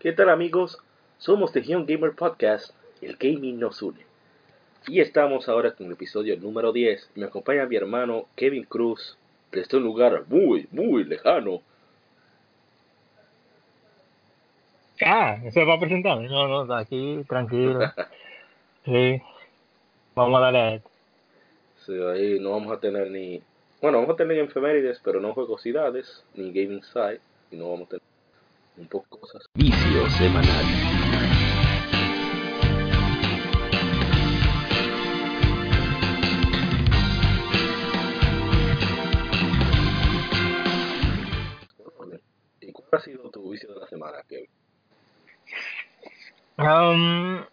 ¿Qué tal amigos? Somos Legión Gamer Podcast, el gaming nos une. Y estamos ahora con el episodio número 10. Me acompaña mi hermano Kevin Cruz desde un lugar muy, muy lejano. Ah, ¿se va a presentar? No, no, está aquí, tranquilo. Sí. Vamos a darle. Sí, ahí no vamos a tener ni... Bueno, vamos a tener efemérides, pero no juegosidades, ni gaming side, y no vamos a tener un poco cosas. Vicio semanal. ¿Y cuál ha sido tu vicio de la semana, Kevin? Um,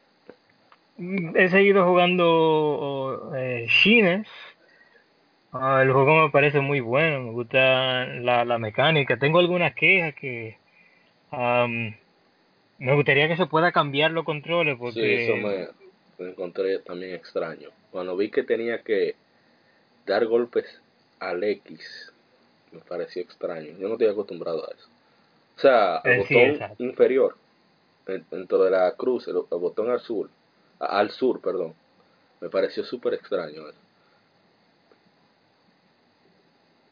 he seguido jugando eh, Shines. Ah, el juego me parece muy bueno, me gusta la, la mecánica. Tengo algunas quejas que um, me gustaría que se pueda cambiar los controles Sí, porque eso me, me encontré también extraño. Cuando vi que tenía que dar golpes al X, me pareció extraño. Yo no estoy acostumbrado a eso. O sea, el Eh, sí, botón inferior, en- dentro de la cruz, el, el botón al sur, al sur, perdón, me pareció súper extraño eso.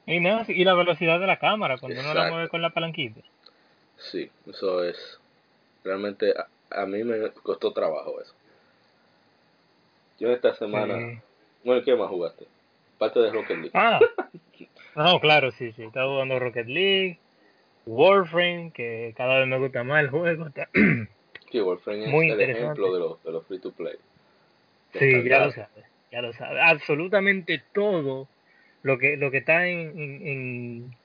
y, nada, y la velocidad de la cámara cuando uno la mueve con la palanquita. Sí, eso es. Realmente a, a mí me costó trabajo eso. Yo esta semana. Sí. Bueno, ¿qué más jugaste? Parte de Rocket League. Ah, no, claro, sí, sí. Estaba jugando Rocket League, Warframe, que cada vez me gusta más el juego. está- Sí, Warframe es Muy el interesante. ejemplo de los, de los free to play. Sí, ya lo sabes, ya lo sabes. Absolutamente todo lo que lo que está en, en, en,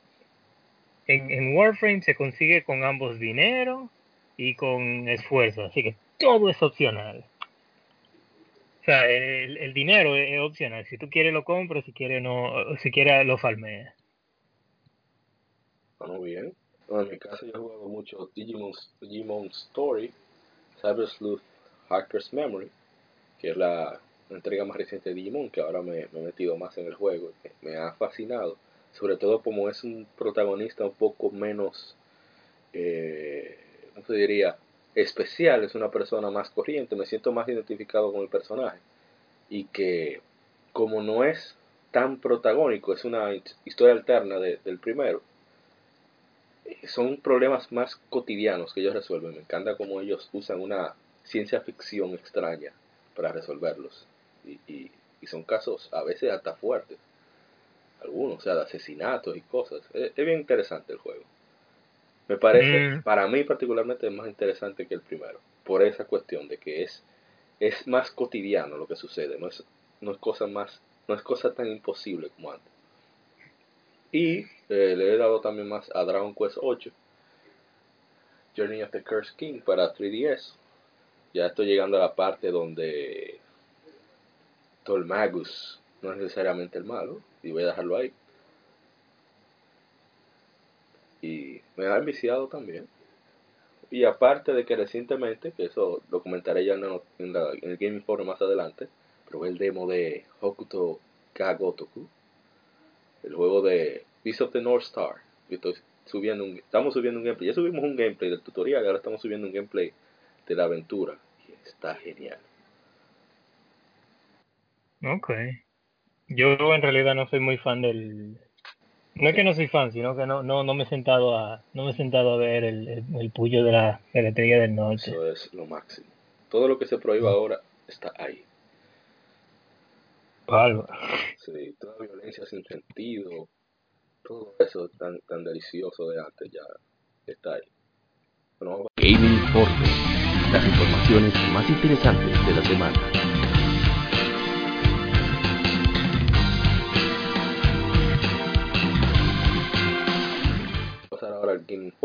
en- Warframe se consigue con ambos dinero y con esfuerzo, así que todo es opcional. O sea, el, dinero es, opcional. Si tú quieres lo compras, si quieres no, si quieres lo farmeas. Bueno, bien. Bueno, en mi caso yo he jugado mucho Digimon, Digimon Story, Cyber Sleuth, Hacker's Memory, que es la entrega más reciente de Digimon, que ahora me, he metido más en el juego. Me ha fascinado, sobre todo como es un protagonista un poco menos, eh, ¿cómo se diría? Especial, es una persona más corriente, me siento más identificado con el personaje. Y que como no es tan protagónico, es una historia alterna de- del primero, son problemas más cotidianos que ellos resuelven. Me encanta cómo ellos usan una ciencia ficción extraña para resolverlos. Y son casos a veces hasta fuertes. Algunos, o sea, de asesinatos y cosas. Es, es bien interesante el juego. Me parece, Mm. para mí particularmente, es más interesante que el primero. Por esa cuestión de que es, es más cotidiano lo que sucede. No es, no es cosa más, no es cosa tan imposible como antes. Y eh, le he dado también más a Dragon Quest 8, Journey of the Cursed King para 3DS. Ya estoy llegando a la parte donde Tolmagus no es necesariamente el malo, y voy a dejarlo ahí. Y me ha enviciado también. Y aparte de que recientemente, que eso lo comentaré ya en, la- en el Game Informe más adelante, probé el demo de Hokuto Kagotoku, el juego de Beast of the North Star. Y estoy subiendo un, estamos subiendo un gameplay. Ya subimos un gameplay del tutorial ahora estamos subiendo un gameplay de la aventura. Y está genial. Ok. Yo en realidad no soy muy fan del... No es que no soy fan, sino que no, no, no me he sentado a, no me he sentado a ver el, el, el puyo de la, de la estrella del norte. Eso es lo máximo. Todo lo que se prohíba ahora está ahí. Bárbaro. Sí, toda violencia sin sentido, todo eso tan, tan delicioso de antes ya está ahí. Bueno, vamos a- Gaming Informe, las informaciones más interesantes de la semana.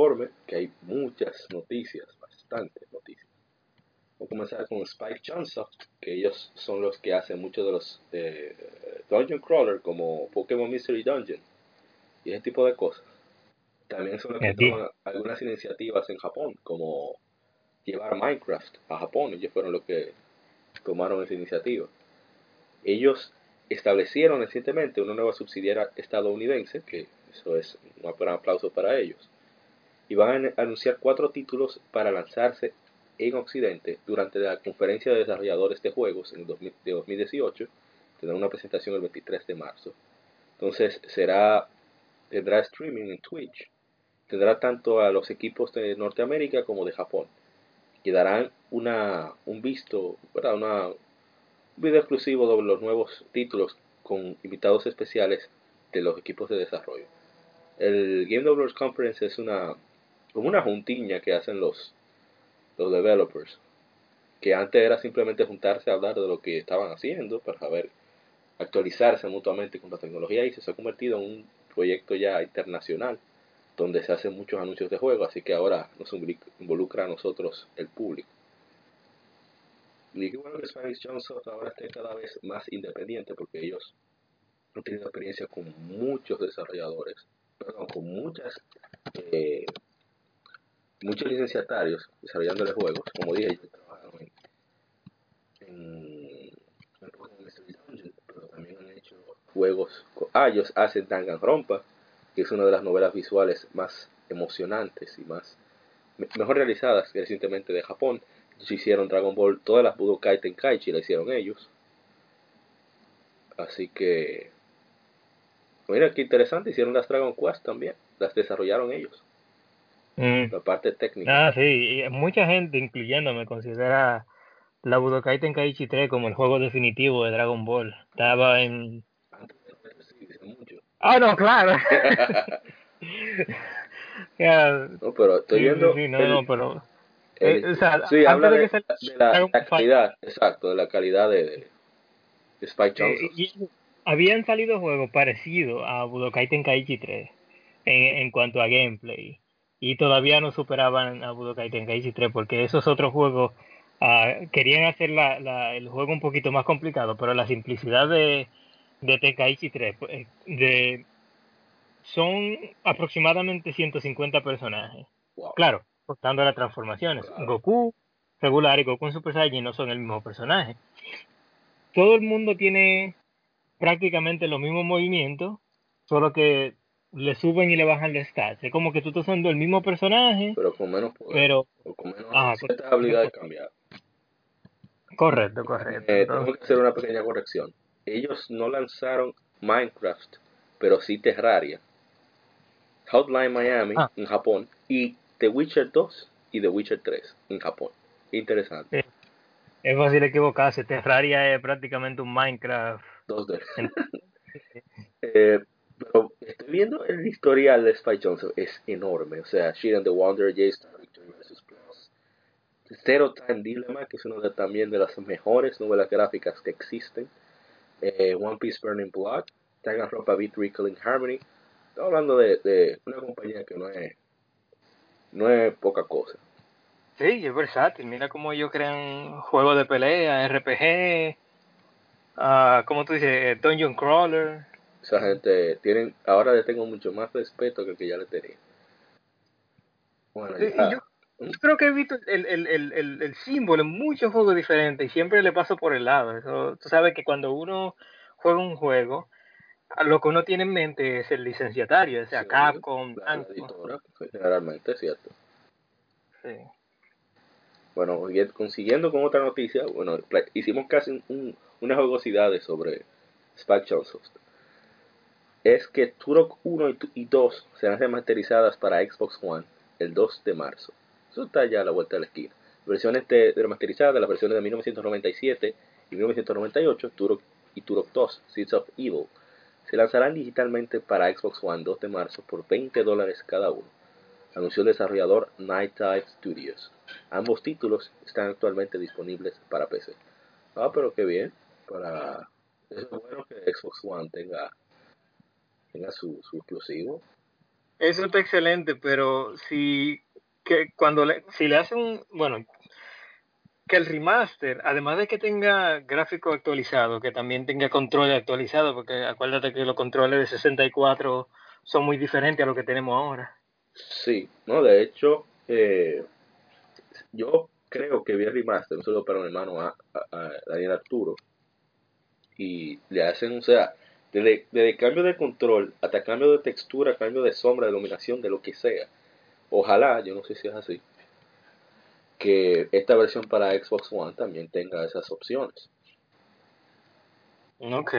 Informe, que hay muchas noticias, bastante noticias. Vamos a comenzar con Spike Chunsoft, que ellos son los que hacen muchos de los eh, Dungeon Crawler como Pokémon Mystery Dungeon y ese tipo de cosas. También son los que toman algunas iniciativas en Japón, como llevar Minecraft a Japón. Ellos fueron los que tomaron esa iniciativa. Ellos establecieron recientemente una nueva subsidiaria estadounidense, que eso es un gran aplauso para ellos, y van a anunciar cuatro títulos para lanzarse en Occidente durante la conferencia de desarrolladores de juegos en de 2018. Tendrá una presentación el 23 de marzo. Entonces será tendrá streaming en Twitch. Tendrá tanto a los equipos de Norteamérica como de Japón. Y darán una, un visto. Una, un video exclusivo de los nuevos títulos con invitados especiales de los equipos de desarrollo. El Game Developers Conference es una como una juntiña que hacen los los developers, que antes era simplemente juntarse a hablar de lo que estaban haciendo para saber actualizarse mutuamente con la tecnología y se ha convertido en un proyecto ya internacional donde se hacen muchos anuncios de juego, así que ahora nos involucra a nosotros el público. Y bueno que Spanish Johnson ahora esté cada vez más independiente porque ellos han tenido experiencia con muchos desarrolladores, perdón, con muchas eh, muchos licenciatarios desarrollándole juegos, como dije, ellos trabajaron en, en, en pero también han hecho juegos, ah, ellos hacen Danganronpa, que es una de las novelas visuales más emocionantes y más mejor realizadas recientemente de Japón. Ellos hicieron Dragon Ball, todas las Budokai Tenkaichi la hicieron ellos. Así que, mira qué interesante, hicieron las Dragon Quest también, las desarrollaron ellos. Mm. La parte técnica. Ah, sí, mucha gente, incluyéndome, considera la Budokai Tenkaichi 3 como el juego definitivo de Dragon Ball. Estaba en... Ah, no, claro. no, pero estoy viendo... Sí, no, no, pero... Eh, sí, habla de, la, calidad, exacto, de la calidad de, de, Spike eh, habían salido juegos parecidos a Budokai Tenkaichi 3 en, en cuanto a gameplay y todavía no superaban a Budokai Tenkaichi 3 porque esos otros juegos ah, querían hacer la, el juego un poquito más complicado, pero la simplicidad de, de Tenkaichi 3 pues, de, son aproximadamente 150 personajes. Claro, contando las transformaciones. Goku regular y Goku en Super Saiyan no son el mismo personaje. Todo el mundo tiene prácticamente los mismos movimientos, solo que le suben y le bajan el stats. Es como que tú estás usando el mismo personaje. Pero con menos poder. Pero, o con menos ah, habilidades cambiadas. Correcto, correcto. Eh, tengo que hacer una pequeña corrección. Ellos no lanzaron Minecraft, pero sí Terraria. Hotline Miami ah. en Japón y The Witcher 2 y The Witcher 3 en Japón. Interesante. Es fácil equivocarse. Terraria es prácticamente un Minecraft. Dos de. eh, pero estoy viendo el historial de Spike Johnson, es enorme. O sea, She and the Wonder, J-Star, Victory vs. Plus. Zero Time Dilemma, que es una de, también de las mejores novelas gráficas que existen. Eh, One Piece Burning Blood. Ropa Beat Recalling Harmony. Estoy hablando de, una compañía que no es, no es poca cosa. Sí, es versátil. Mira cómo ellos crean juegos de pelea, RPG, uh, como tú dices, Dungeon Crawler esa gente tienen, ahora le tengo mucho más respeto que el que ya le tenía. Bueno, yo, creo que he visto el, el, el, el, símbolo en muchos juegos diferentes y siempre le paso por el lado. Eso, tú sabes que cuando uno juega un juego, lo que uno tiene en mente es el licenciatario, o sea, Capcom, la editora, generalmente, ¿cierto? Sí. Bueno, consiguiendo con otra noticia, bueno, hicimos casi un, unas jugosidades sobre Spike Chunsoft es que Turok 1 y 2 serán remasterizadas para Xbox One el 2 de marzo. Eso está ya a la vuelta de la esquina. Versiones de, remasterizadas, las versiones de 1997 y 1998, Turok y Turok 2, Seeds of Evil, se lanzarán digitalmente para Xbox One 2 de marzo por 20 dólares cada uno. Anunció el desarrollador Night Dive Studios. Ambos títulos están actualmente disponibles para PC. Ah, pero qué bien. Para... Es bueno que Xbox One tenga tenga su, su exclusivo. Eso está excelente, pero si que cuando le, si le hacen, bueno, que el remaster, además de que tenga gráfico actualizado, que también tenga control actualizado, porque acuérdate que los controles de 64 son muy diferentes a lo que tenemos ahora. Sí, no, de hecho, eh, yo creo que vi el remaster, un solo para mi hermano a, a, Daniel Arturo, y le hacen, o sea, desde, desde cambio de control hasta cambio de textura, cambio de sombra, de iluminación, de lo que sea. Ojalá, yo no sé si es así, que esta versión para Xbox One también tenga esas opciones. Ok.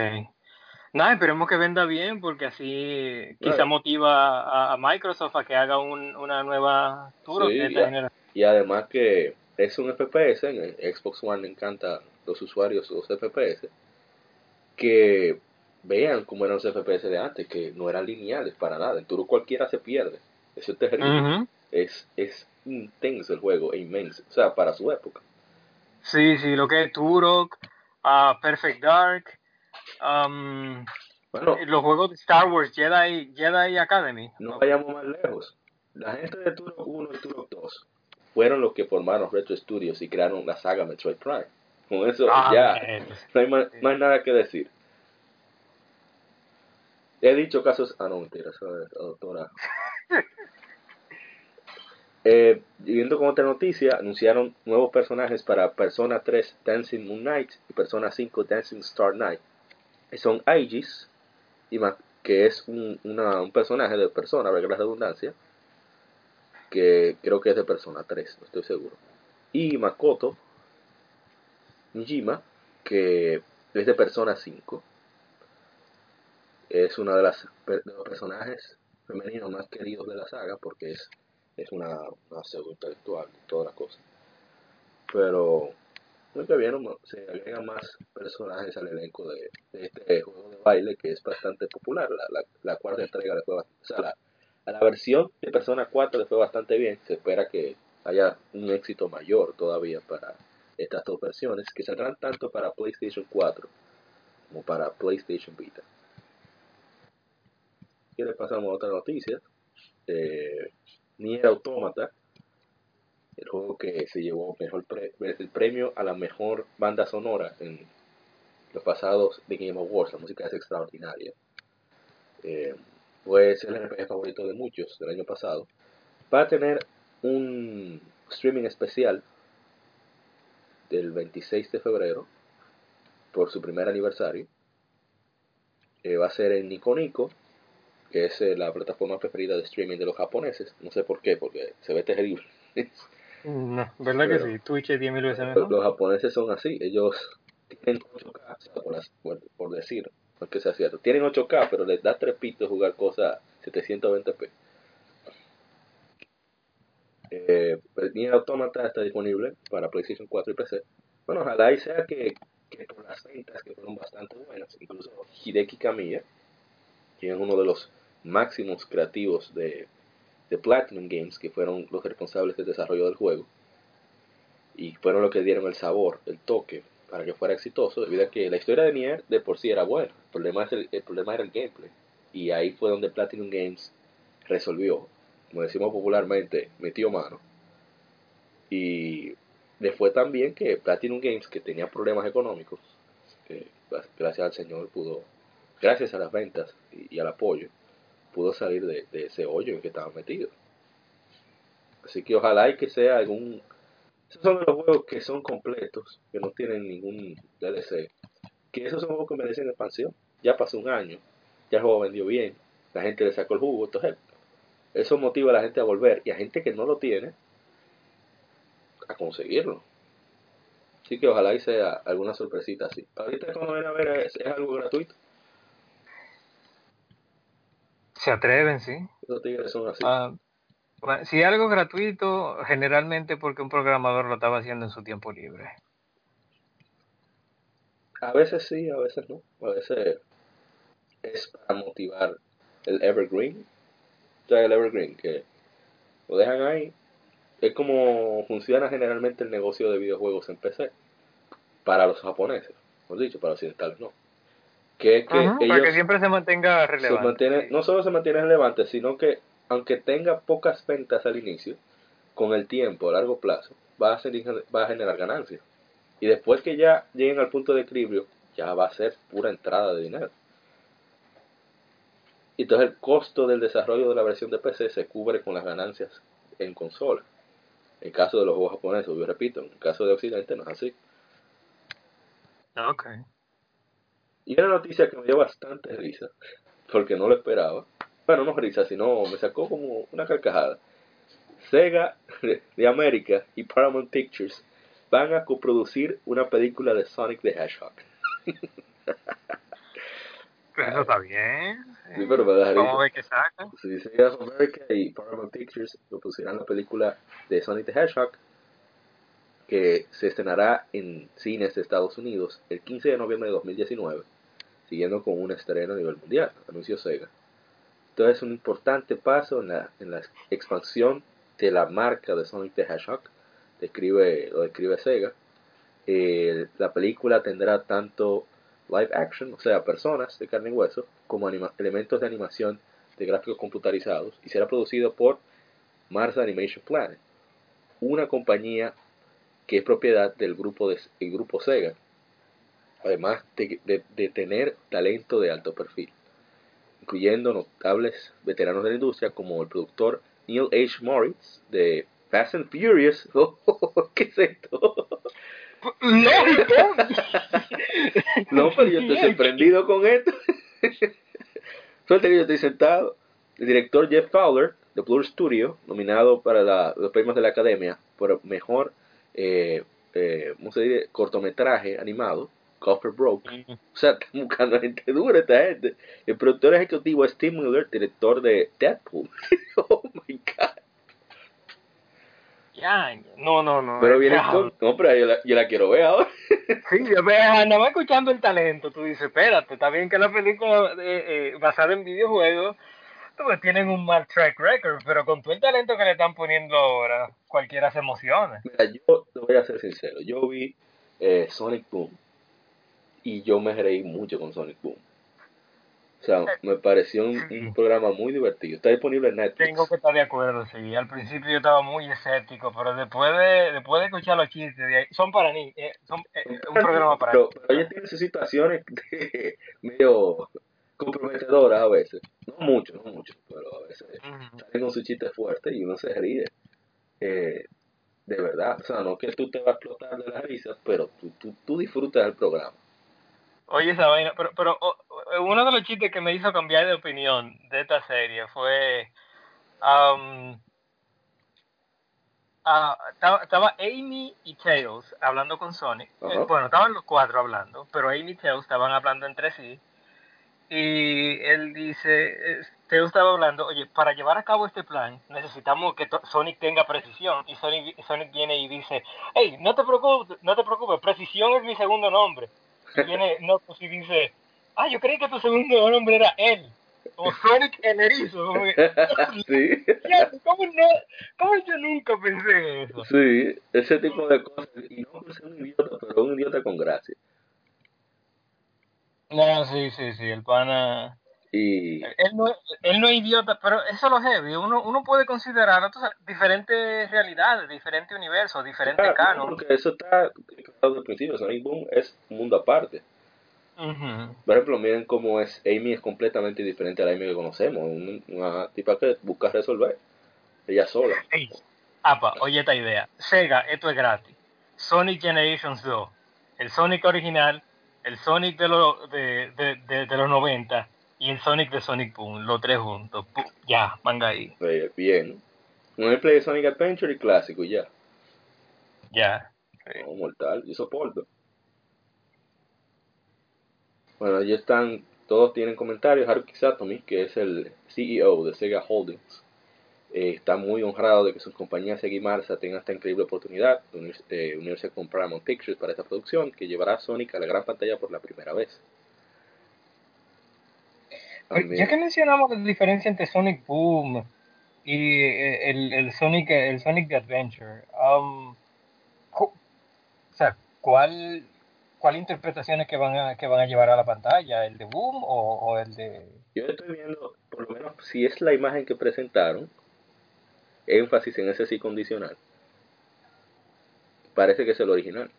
No, esperemos que venda bien porque así quizá motiva a, Microsoft a que haga una nueva Turok Y además que es un FPS, en Xbox One le encanta los usuarios los FPS, que vean cómo eran los FPS de antes, que no eran lineales para nada. En Turok cualquiera se pierde. Eso es terrible. es, es intenso el juego, e inmenso. O sea, para su época. Sí, sí, lo que es Turok, uh, Perfect Dark, um, bueno, los juegos de Star Wars, Jedi, Jedi Academy. No vayamos más lejos. La gente de Turok 1 y Turok 2 fueron los que formaron Retro Studios y crearon la saga Metroid Prime. Con eso ah, ya no hay más, nada que decir. He dicho casos. Ah, no, mentira, eso es doctora. Eh, con otra noticia, anunciaron nuevos personajes para Persona 3 Dancing Moon Knight y Persona 5 Dancing Star Night. Son Aegis, que es un, un personaje de Persona, para la redundancia, que creo que es de Persona 3, no estoy seguro. Y Makoto Nijima, que es de Persona 5. Es una de, las, de los personajes femeninos más queridos de la saga porque es es una, una pseudo intelectual y todas las cosas. Pero muy que bien se agregan más personajes al elenco de, este juego de baile que es bastante popular. La, la, cuarta entrega le fue sea, la, a la versión de Persona 4 le fue bastante bien. Se espera que haya un éxito mayor todavía para estas dos versiones que saldrán tanto para PlayStation 4 como para PlayStation Vita. Le pasamos a otra noticia. Eh, Nier Automata, el juego que se llevó mejor el premio a la mejor banda sonora en los pasados de Game Awards. La música es extraordinaria. Eh, pues el RPG favorito de muchos del año pasado. Va a tener un streaming especial del 26 de febrero por su primer aniversario. Eh, va a ser en Nico Nico que es eh, la plataforma preferida de streaming de los japoneses. No sé por qué, porque se ve terrible. no, ¿verdad que sí? Twitch es 10.000 veces mejor. Los japoneses son así, ellos tienen 8K, por, decir, no es que sea cierto. Tienen 8K, pero les da trepito jugar cosas 720p. Eh, pues, Nier Automata está disponible para PlayStation 4 y PC. Bueno, ojalá y sea que, que por las ventas que fueron bastante buenas, incluso Hideki Kamiya, quien es uno de los máximos creativos de, de Platinum Games, que fueron los responsables del desarrollo del juego, y fueron los que dieron el sabor, el toque, para que fuera exitoso, debido a que la historia de Nier de por sí era buena, el problema, el, problema era el gameplay, y ahí fue donde Platinum Games resolvió, como decimos popularmente, metió mano, y le fue tan bien que Platinum Games, que tenía problemas económicos, eh, gracias al Señor pudo, gracias a las ventas y al apoyo, pudo salir de, ese hoyo en que estaba metido. Así que ojalá y que sea algún... Esos son los juegos que son completos, que no tienen ningún DLC. Que esos son juegos que merecen expansión. Ya pasó un año, ya el juego vendió bien, la gente le sacó el jugo, entonces eso motiva a la gente a volver y a gente que no lo tiene a conseguirlo. Así que ojalá y sea alguna sorpresita así. Ahorita como ven a ver es algo gratuito. Se atreven, sí. Los tigres son así. Ah, si algo gratuito, generalmente porque un programador lo estaba haciendo en su tiempo libre. A veces sí, a veces no. A veces es para motivar el evergreen. O sea, el evergreen, que lo dejan ahí. Es como funciona generalmente el negocio de videojuegos en PC. Para los japoneses, por dicho, para los occidentales no que es que ellos para que siempre se mantenga relevante. no solo se mantiene relevante, sino que aunque tenga pocas ventas al inicio, con el tiempo, a largo plazo, va a, ser, va a generar ganancias. Y después que ya lleguen al punto de equilibrio, ya va a ser pura entrada de dinero. Y entonces el costo del desarrollo de la versión de PC se cubre con las ganancias en consola. En caso de los juegos japoneses, yo repito, en caso de Occidente no es así. Ok. Y una noticia que me dio bastante risa, porque no lo esperaba. Bueno, no risa, sino me sacó como una carcajada. Sega de América y Paramount Pictures van a coproducir una película de Sonic the Hedgehog. Eso está bien. Sí, pero me da Vamos a ver qué sacan. Si Sega of America y Paramount Pictures propusieran la película de Sonic the Hedgehog, que se estrenará en cines de Estados Unidos el 15 de noviembre de 2019, siguiendo con un estreno a nivel mundial, anunció Sega. Entonces es un importante paso en la, en la expansión de la marca de Sonic the Hedgehog, describe, lo describe Sega. Eh, la película tendrá tanto live action, o sea, personas de carne y hueso, como elementos de animación de gráficos computarizados, y será producido por Mars Animation Planet, una compañía que es propiedad del grupo, de, el grupo Sega, además de, de, tener talento de alto perfil, incluyendo notables veteranos de la industria como el productor Neil H. Moritz de Fast and Furious. ¿Qué es esto? no, pero yo estoy sorprendido con esto. Suerte que yo estoy sentado. El director Jeff Fowler de Blur Studio, nominado para los premios de la Academia por mejor eh, eh, ¿cómo se dice? cortometraje animado, Copper Broke. O sea, están buscando gente dura esta gente. El productor ejecutivo es Tim Miller, director de Deadpool. oh my god. Ya, no, no, no. Pero viene con. No, pero yo la, yo la quiero ver ahora. sí, yo nada más escuchando el talento. Tú dices, espérate, está bien que la película eh, eh, basada en videojuegos pues tienen un mal track record, pero con todo el talento que le están poniendo ahora, cualquiera se emociona. Mira, yo te voy a ser sincero, yo vi eh, Sonic Boom y yo me reí mucho con Sonic Boom. O sea, me pareció un, programa muy divertido. Está disponible en Netflix. Tengo que estar de acuerdo, sí. Al principio yo estaba muy escéptico, pero después de, después de escuchar los chistes, son para mí, eh, son eh, un programa para pero, Pero ella tiene sus situaciones medio comprometedoras a veces. No mucho, no mucho, pero a veces salen con su chiste fuerte y uno se ríe. Eh, de verdad, o sea, no que tú te vas a explotar de la risa, pero tú, tú, tú disfrutas del programa. Oye, esa vaina, pero, pero uno de los chistes que me hizo cambiar de opinión de esta serie fue. Um, estaba, Amy y Tails hablando con Sonic. Eh, bueno, estaban los cuatro hablando, pero Amy y Tails estaban hablando entre sí y él dice, Teo estaba hablando, oye, para llevar a cabo este plan necesitamos que Sonic tenga precisión. Y Sonic, Sonic viene y dice, hey, no te preocupes, no te preocupes, precisión es mi segundo nombre. Y viene y dice, ah, yo creí que tu segundo nombre era él. O Sonic el erizo. sí. ¿Cómo, no, ¿Cómo yo nunca pensé eso? Sí, ese tipo de cosas. Y no por ser un idiota, pero un idiota con gracia. No, sí, sí, sí, el pana... Y... Él no, él no es idiota, pero eso lo heavy. Uno, uno puede considerar diferentes realidades, diferentes universos, diferentes canos. Porque eso está claro al principio. Sonic Boom es un mundo aparte. Por ejemplo, miren cómo es. Amy es completamente diferente a la Amy que conocemos. Una, tipa que busca resolver. Ella sola. Hey, apa, oye esta idea. Sega, esto es gratis. Sonic Generations 2. El Sonic original el Sonic de, de, de, los 90 y el Sonic de Sonic Boom, los tres juntos. ya, manga ahí. Bien. Un gameplay de Sonic Adventure y clásico, ya. Ya. No, mortal, yo soporto. Bueno, ya están, todos tienen comentarios. Haruki Satomi, que es el CEO de Sega Holdings, eh, está muy honrado de que su compañía Sega Marsa tenga esta increíble oportunidad de unirse, con Paramount Pictures para esta producción que llevará a Sonic a la gran pantalla por la primera vez. Ya que mencionamos la diferencia entre Sonic Boom y eh, el, el Sonic el Sonic Adventure, um, o sea, ¿cuál, cuál interpretaciones que van a que van a llevar a la pantalla, el de Boom o, o el de Yo estoy viendo, por lo menos si es la imagen que presentaron, énfasis en ese sí condicional, parece que es el original.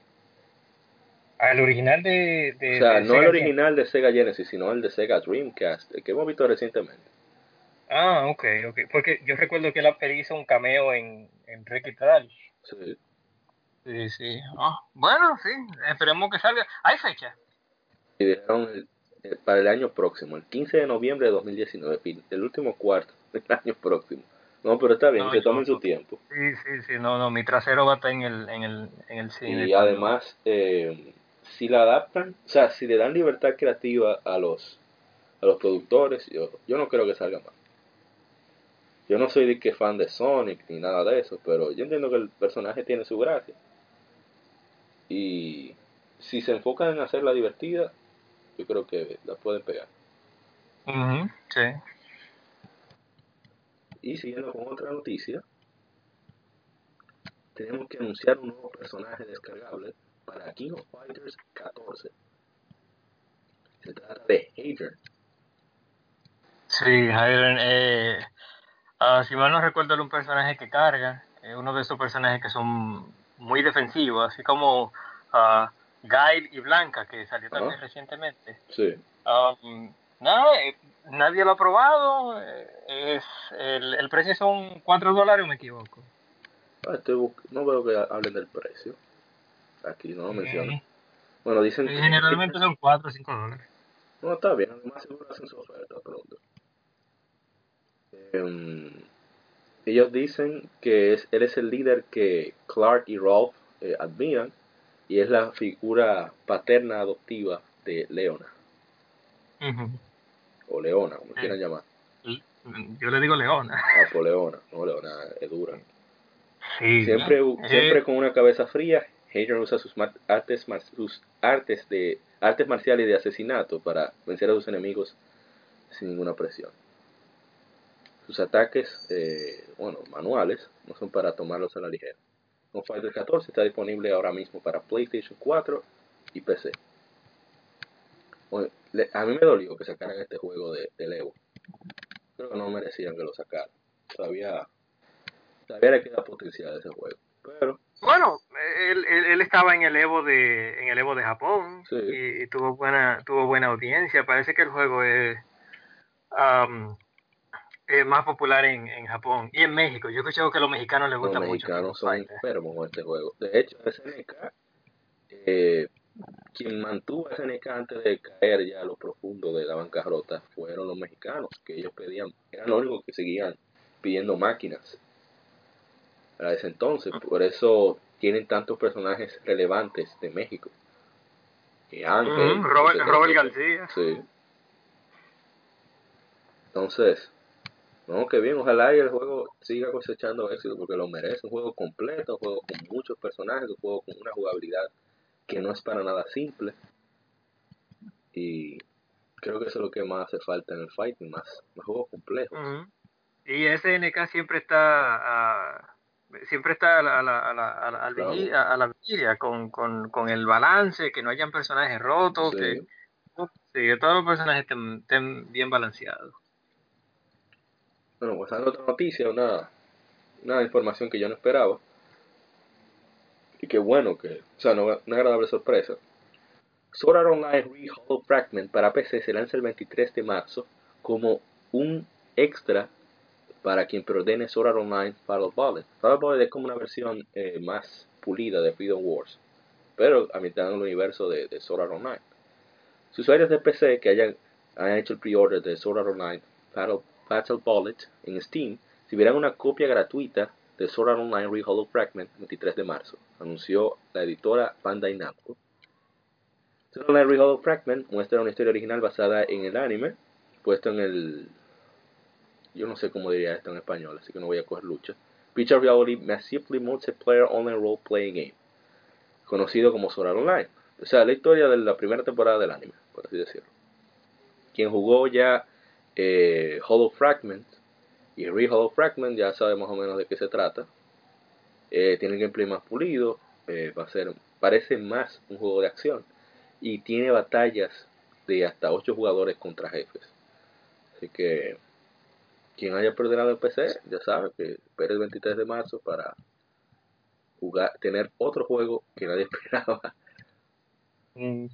El original de, o sea, no el original de Sega Genesis, sino el de Sega Dreamcast, el que hemos visto recientemente. Ah, ok, ok. Porque yo recuerdo que él hizo un cameo en, en Ricky Sí. Sí, sí. Ah, bueno, sí, esperemos que salga. ¿Hay fecha? Y dejaron para el año próximo, el 15 de noviembre de 2019, el último cuarto del año próximo. No, pero está bien, que tomen su tiempo. Sí, sí, sí, no, no, mi trasero va a estar en el, en el, en el cine. Y además, eh, si la adaptan, o sea, si le dan libertad creativa a los, a los productores, yo, yo no creo que salga mal. Yo no soy de que fan de Sonic ni nada de eso, pero yo entiendo que el personaje tiene su gracia. Y si se enfocan en hacerla divertida, yo creo que la pueden pegar. sí. Y siguiendo con otra noticia, tenemos que anunciar un nuevo personaje descargable para King of Fighters 14. Se trata de Hadrian. Sí, Hadrian, eh, uh, si mal no recuerdo, es un personaje que carga, es uno de esos personajes que son muy defensivos, así como uh, Gail y Blanca, que salió también recientemente. Sí. Um, nada, eh, nadie lo ha probado. Eh, es, el, el precio son 4 dólares, me equivoco. Ah, no veo que hablen del precio. Aquí no lo mencionan. Bueno, dicen. generalmente son 4 o 5 dólares. No, está bien, además seguro hacen su oferta pronto. Em, ellos dicen que es, él es el líder que Clark y Rolf eh, admiran y es la figura paterna adoptiva de Leona. O Leona, como quieran llamar. Yo le digo Leona. Ah, pues Leona, no Leona, es dura. siempre, siempre con una cabeza fría, Hadrian usa sus artes, sus artes, de, artes marciales de asesinato para vencer a sus enemigos sin ninguna presión. Sus ataques, eh, bueno, manuales, no son para tomarlos a la ligera. Fighter 14 está disponible ahora mismo para PlayStation 4 y PC. a mí me dolió que sacaran este juego de, de Evo. Creo que no merecían que lo sacaran. Todavía, todavía le queda potencial a ese juego. Pero bueno, él, él, estaba en el Evo de en el Evo de Japón y, tuvo buena tuvo buena audiencia. Parece que el juego es eh, más popular en, en, Japón y en México. Yo creo que a los mexicanos les gusta mucho. Los mexicanos son enfermos con este juego. De hecho, SNK, eh, quien mantuvo a SNK antes de caer ya a lo profundo de la bancarrota fueron los mexicanos, que ellos pedían, eran los únicos que seguían pidiendo máquinas a ese entonces. Por eso tienen tantos personajes relevantes de México. Que Ángel. Robert, Robert García. Sí. Entonces, no, que bien, ojalá y el juego siga cosechando éxito porque lo merece. Un juego completo, un juego con muchos personajes, un juego con una jugabilidad que no es para nada simple. Y creo que eso es lo que más hace falta en el fighting, más, más juegos complejos. Y SNK siempre está siempre está a la, a la, a la, a la, vigilia con, con, con, el balance, que no hayan personajes rotos, que, que todos los personajes estén bien balanceados. Bueno, pues hay otra noticia, una, una información que yo no esperaba. Y qué bueno que, o sea, una agradable sorpresa. Sword Art Online Re Fragment para PC se lanza el 23 de marzo como un extra para quien preordene Sword Online Battle Bullet. Battle Bullet es como una versión eh, más pulida de Freedom Wars, pero ambientada en el universo de, de Sword Online. Sus usuarios de PC que hayan, hecho el pre-order de Sword Online Battle Battle Bullet en Steam verán una copia gratuita de Sword Art Online Re-Hollow Fragment el 23 de marzo, anunció la editora Bandai Namco. Sword Art Online Re-Hollow Fragment muestra una historia original basada en el anime, puesto en el... Yo no sé cómo diría esto en español, así que no voy a coger lucha. Feature Reality Massively Multiplayer Online Role Playing Game, conocido como Sword Art Online. O sea, la historia de la primera temporada del anime, por así decirlo. Quien jugó ya eh, Hollow Fragment y Re-Hollow Fragment, ya sabe más o menos de qué se trata. Eh, tiene gameplay más pulido, eh, va a ser, parece más un juego de acción y tiene batallas de hasta 8 jugadores contra jefes. Así que quien haya perdido el PC, ya sabe que espera el 23 de marzo para jugar, tener otro juego que nadie esperaba. Mm,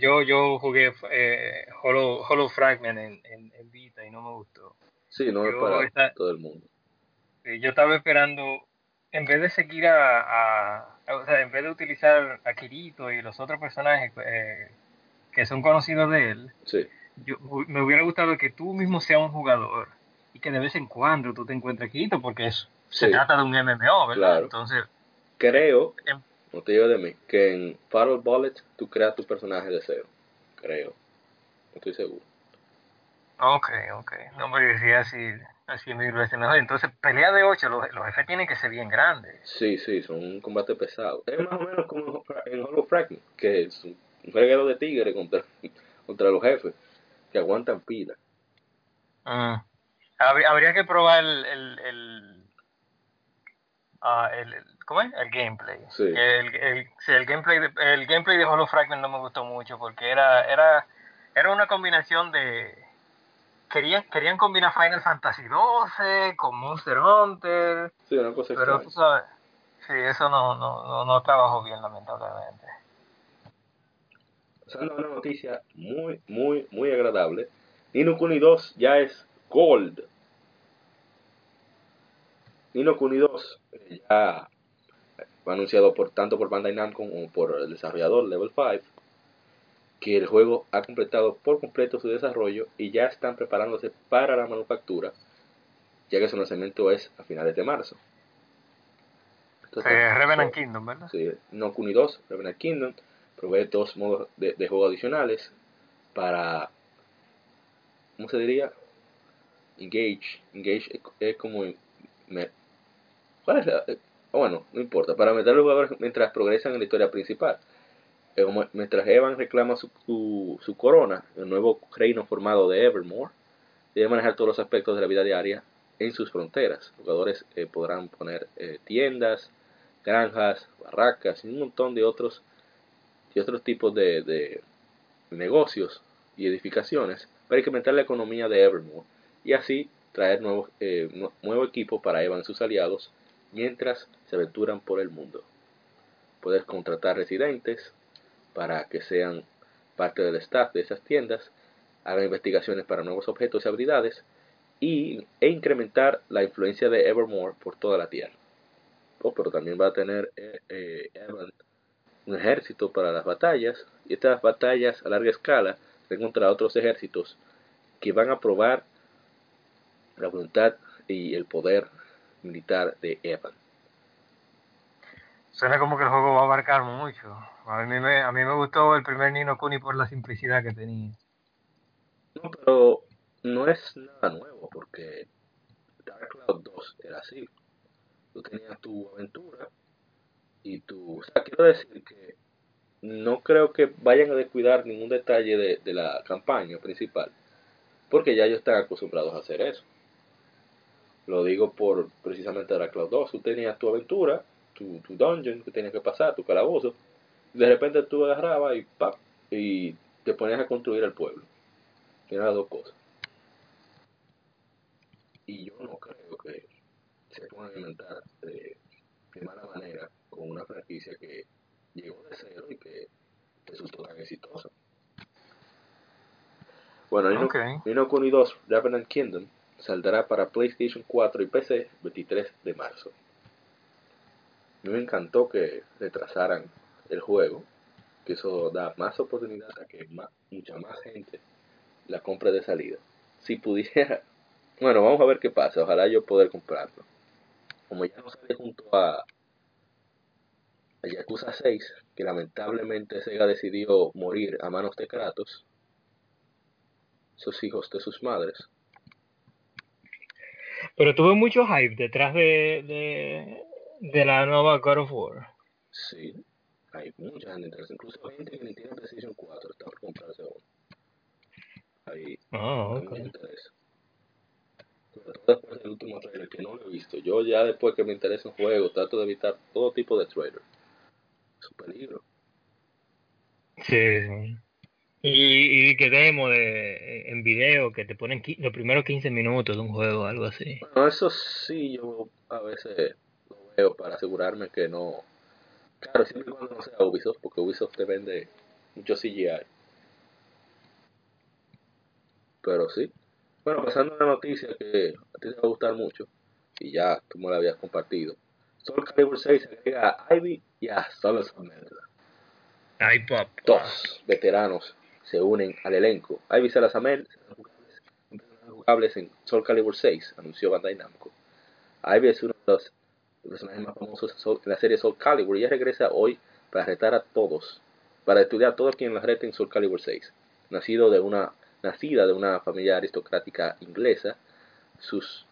yo, yo jugué eh, Hollow, Hollow Fragment en, en, Vita y no me gustó. Sí, no es para todo el mundo. Yo estaba esperando, en vez de seguir a, o sea, en vez de utilizar a Kirito y los otros personajes eh, que son conocidos de él, sí. yo, me hubiera gustado que tú mismo seas un jugador y que de vez en cuando tú te encuentres Kirito porque es, se trata de un MMO, ¿verdad? Entonces, creo, em, no te digo de mí, que en Fatal Bullet tú creas tu personaje de cero. Creo. No estoy seguro. Ok, ok. No me decía así, así mil veces mejor. Entonces, pelea de 8, los, los jefes tienen que ser bien grandes. Sí, sí, son un combate pesado. Es más o menos como en Hollow Fragment, que es un reguero de tigre contra, contra los jefes, que aguantan pila. Mm. Habría que probar el, el, el, uh, el ¿cómo es? El gameplay. Sí. El, el, el, gameplay de, el gameplay de Hollow Fragment no me gustó mucho porque era era era una combinación de querían querían combinar Final Fantasy 12 con Monster Hunter. Sí, una cosa Pero tú sabes, sí, eso no no no, no trabajó bien lamentablemente. Pasando una noticia muy muy muy agradable. Nino Kuni 2 ya es Gold. Nino Kuni 2 eh, ya fue anunciado por tanto por Bandai Namco como por el desarrollador Level 5 que el juego ha completado por completo su desarrollo y ya están preparándose para la manufactura, ya que su lanzamiento es a finales de marzo. Entonces, eh, Revenant Kingdom, ¿verdad? Sí, No Kuni 2, Revenant Kingdom, provee dos modos de, juego adicionales para, ¿cómo se diría? Engage. Engage es, como... ¿Cuál es la, bueno, no importa, para meter a los jugadores mientras progresan en la historia principal. Mientras Evan reclama su, su, corona, el nuevo reino formado de Evermore, debe manejar todos los aspectos de la vida diaria en sus fronteras. Los jugadores eh, podrán poner eh, tiendas, granjas, barracas y un montón de otros, y otros tipos de, negocios y edificaciones para incrementar la economía de Evermore y así traer nuevos, eh, nuevo equipo para Evan y sus aliados mientras se aventuran por el mundo. Puedes contratar residentes para que sean parte del staff de esas tiendas, hagan investigaciones para nuevos objetos y habilidades y, e incrementar la influencia de Evermore por toda la Tierra. Oh, pero también va a tener eh, eh, un ejército para las batallas y estas batallas a larga escala son contra otros ejércitos que van a probar la voluntad y el poder militar de Evan. Suena como que el juego va a abarcar mucho. A mí me, a mí me gustó el primer Nino Kuni por la simplicidad que tenía. No, pero no es nada nuevo porque Dark Cloud 2 era así. Tú tenías tu aventura y tu... O sea, quiero decir que no creo que vayan a descuidar ningún detalle de, de la campaña principal porque ya ellos están acostumbrados a hacer eso. Lo digo por precisamente la Cloud 2. Tú tenías tu aventura, tu, tu dungeon que tenías que pasar, tu calabozo. De repente tú agarrabas y ¡pap! y te ponías a construir el pueblo. Tienes las dos cosas. Y yo no creo que se puedan inventar de, mala manera con una franquicia que llegó de cero y que resultó tan exitosa. Bueno, okay. Nino Kuni 2 Revenant Kingdom saldrá para PlayStation 4 y PC 23 de marzo. Me encantó que retrasaran el juego, que eso da más oportunidad a que mucha más gente la compre de salida. Si pudiera, bueno, vamos a ver qué pasa, ojalá yo poder comprarlo. Como ya no sale junto a, a Yakuza 6, que lamentablemente Sega decidió morir a manos de Kratos, sus hijos de sus madres, pero tuve mucho hype detrás de, de, de la nueva God of War. Sí, hay mucha gente interesada. Incluso gente que ni tiene PlayStation 4 está por comprarse uno. Ahí oh, okay. mucho interés. Sobre todo después del último trailer que no lo he visto. Yo ya después que me interesa un juego trato de evitar todo tipo de trailer. Es un peligro. Sí, sí. Y, y que demo de, en video que te ponen los primeros 15 minutos de un juego, algo así. Bueno, eso sí, yo a veces lo veo para asegurarme que no. Claro, siempre y cuando no sea Ubisoft, porque Ubisoft te vende mucho CGI. Pero sí. Bueno, pasando a una noticia que a ti te va a gustar mucho, y ya tú me la habías compartido. Soul Calibur 6 agrega a Ivy y a Solomon. Pop. Dos veteranos se unen al elenco. Ivy serán jugables en Soul Calibur 6, anunció Bandai Namco. Ivy es uno de los personajes más famosos en la serie Soul Calibur y regresa hoy para retar a todos, para estudiar a todos quienes la reten en Soul Calibur 6. Nacido de una, nacida de una familia aristocrática inglesa, sus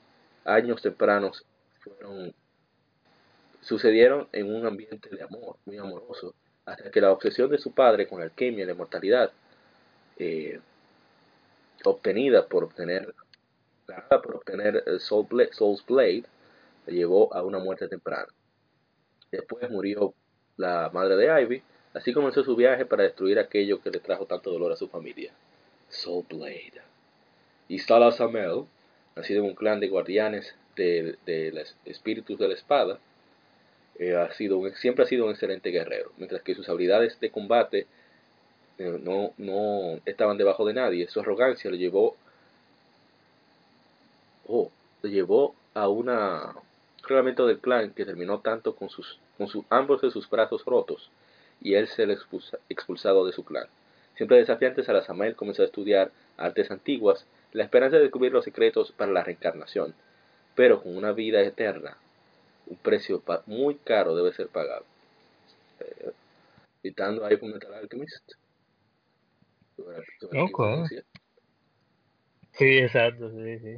años tempranos fueron sucedieron en un ambiente de amor, muy amoroso, hasta que la obsesión de su padre con la alquimia y la inmortalidad eh, obtenida por obtener por obtener el Soul Soul's Blade le llevó a una muerte temprana. Después murió la madre de Ivy, así comenzó su viaje para destruir aquello que le trajo tanto dolor a su familia, Soul Blade. Y Salah Samel, nacido en un clan de guardianes de, los espíritus de la espada, eh, ha sido siempre ha sido un excelente guerrero, mientras que sus habilidades de combate eh, no, no estaban debajo de nadie. Su arrogancia le llevó, oh, le llevó a un reglamento del clan que terminó tanto con, sus, con ambos de sus brazos rotos y él ser expulsado de su clan. Siempre desafiante, Samael comenzó a estudiar artes antiguas, la esperanza de descubrir los secretos para la reencarnación, pero con una vida eterna, un precio muy caro debe ser pagado. Eh, a Metal Alchemist, Sí, exacto, sí, sí.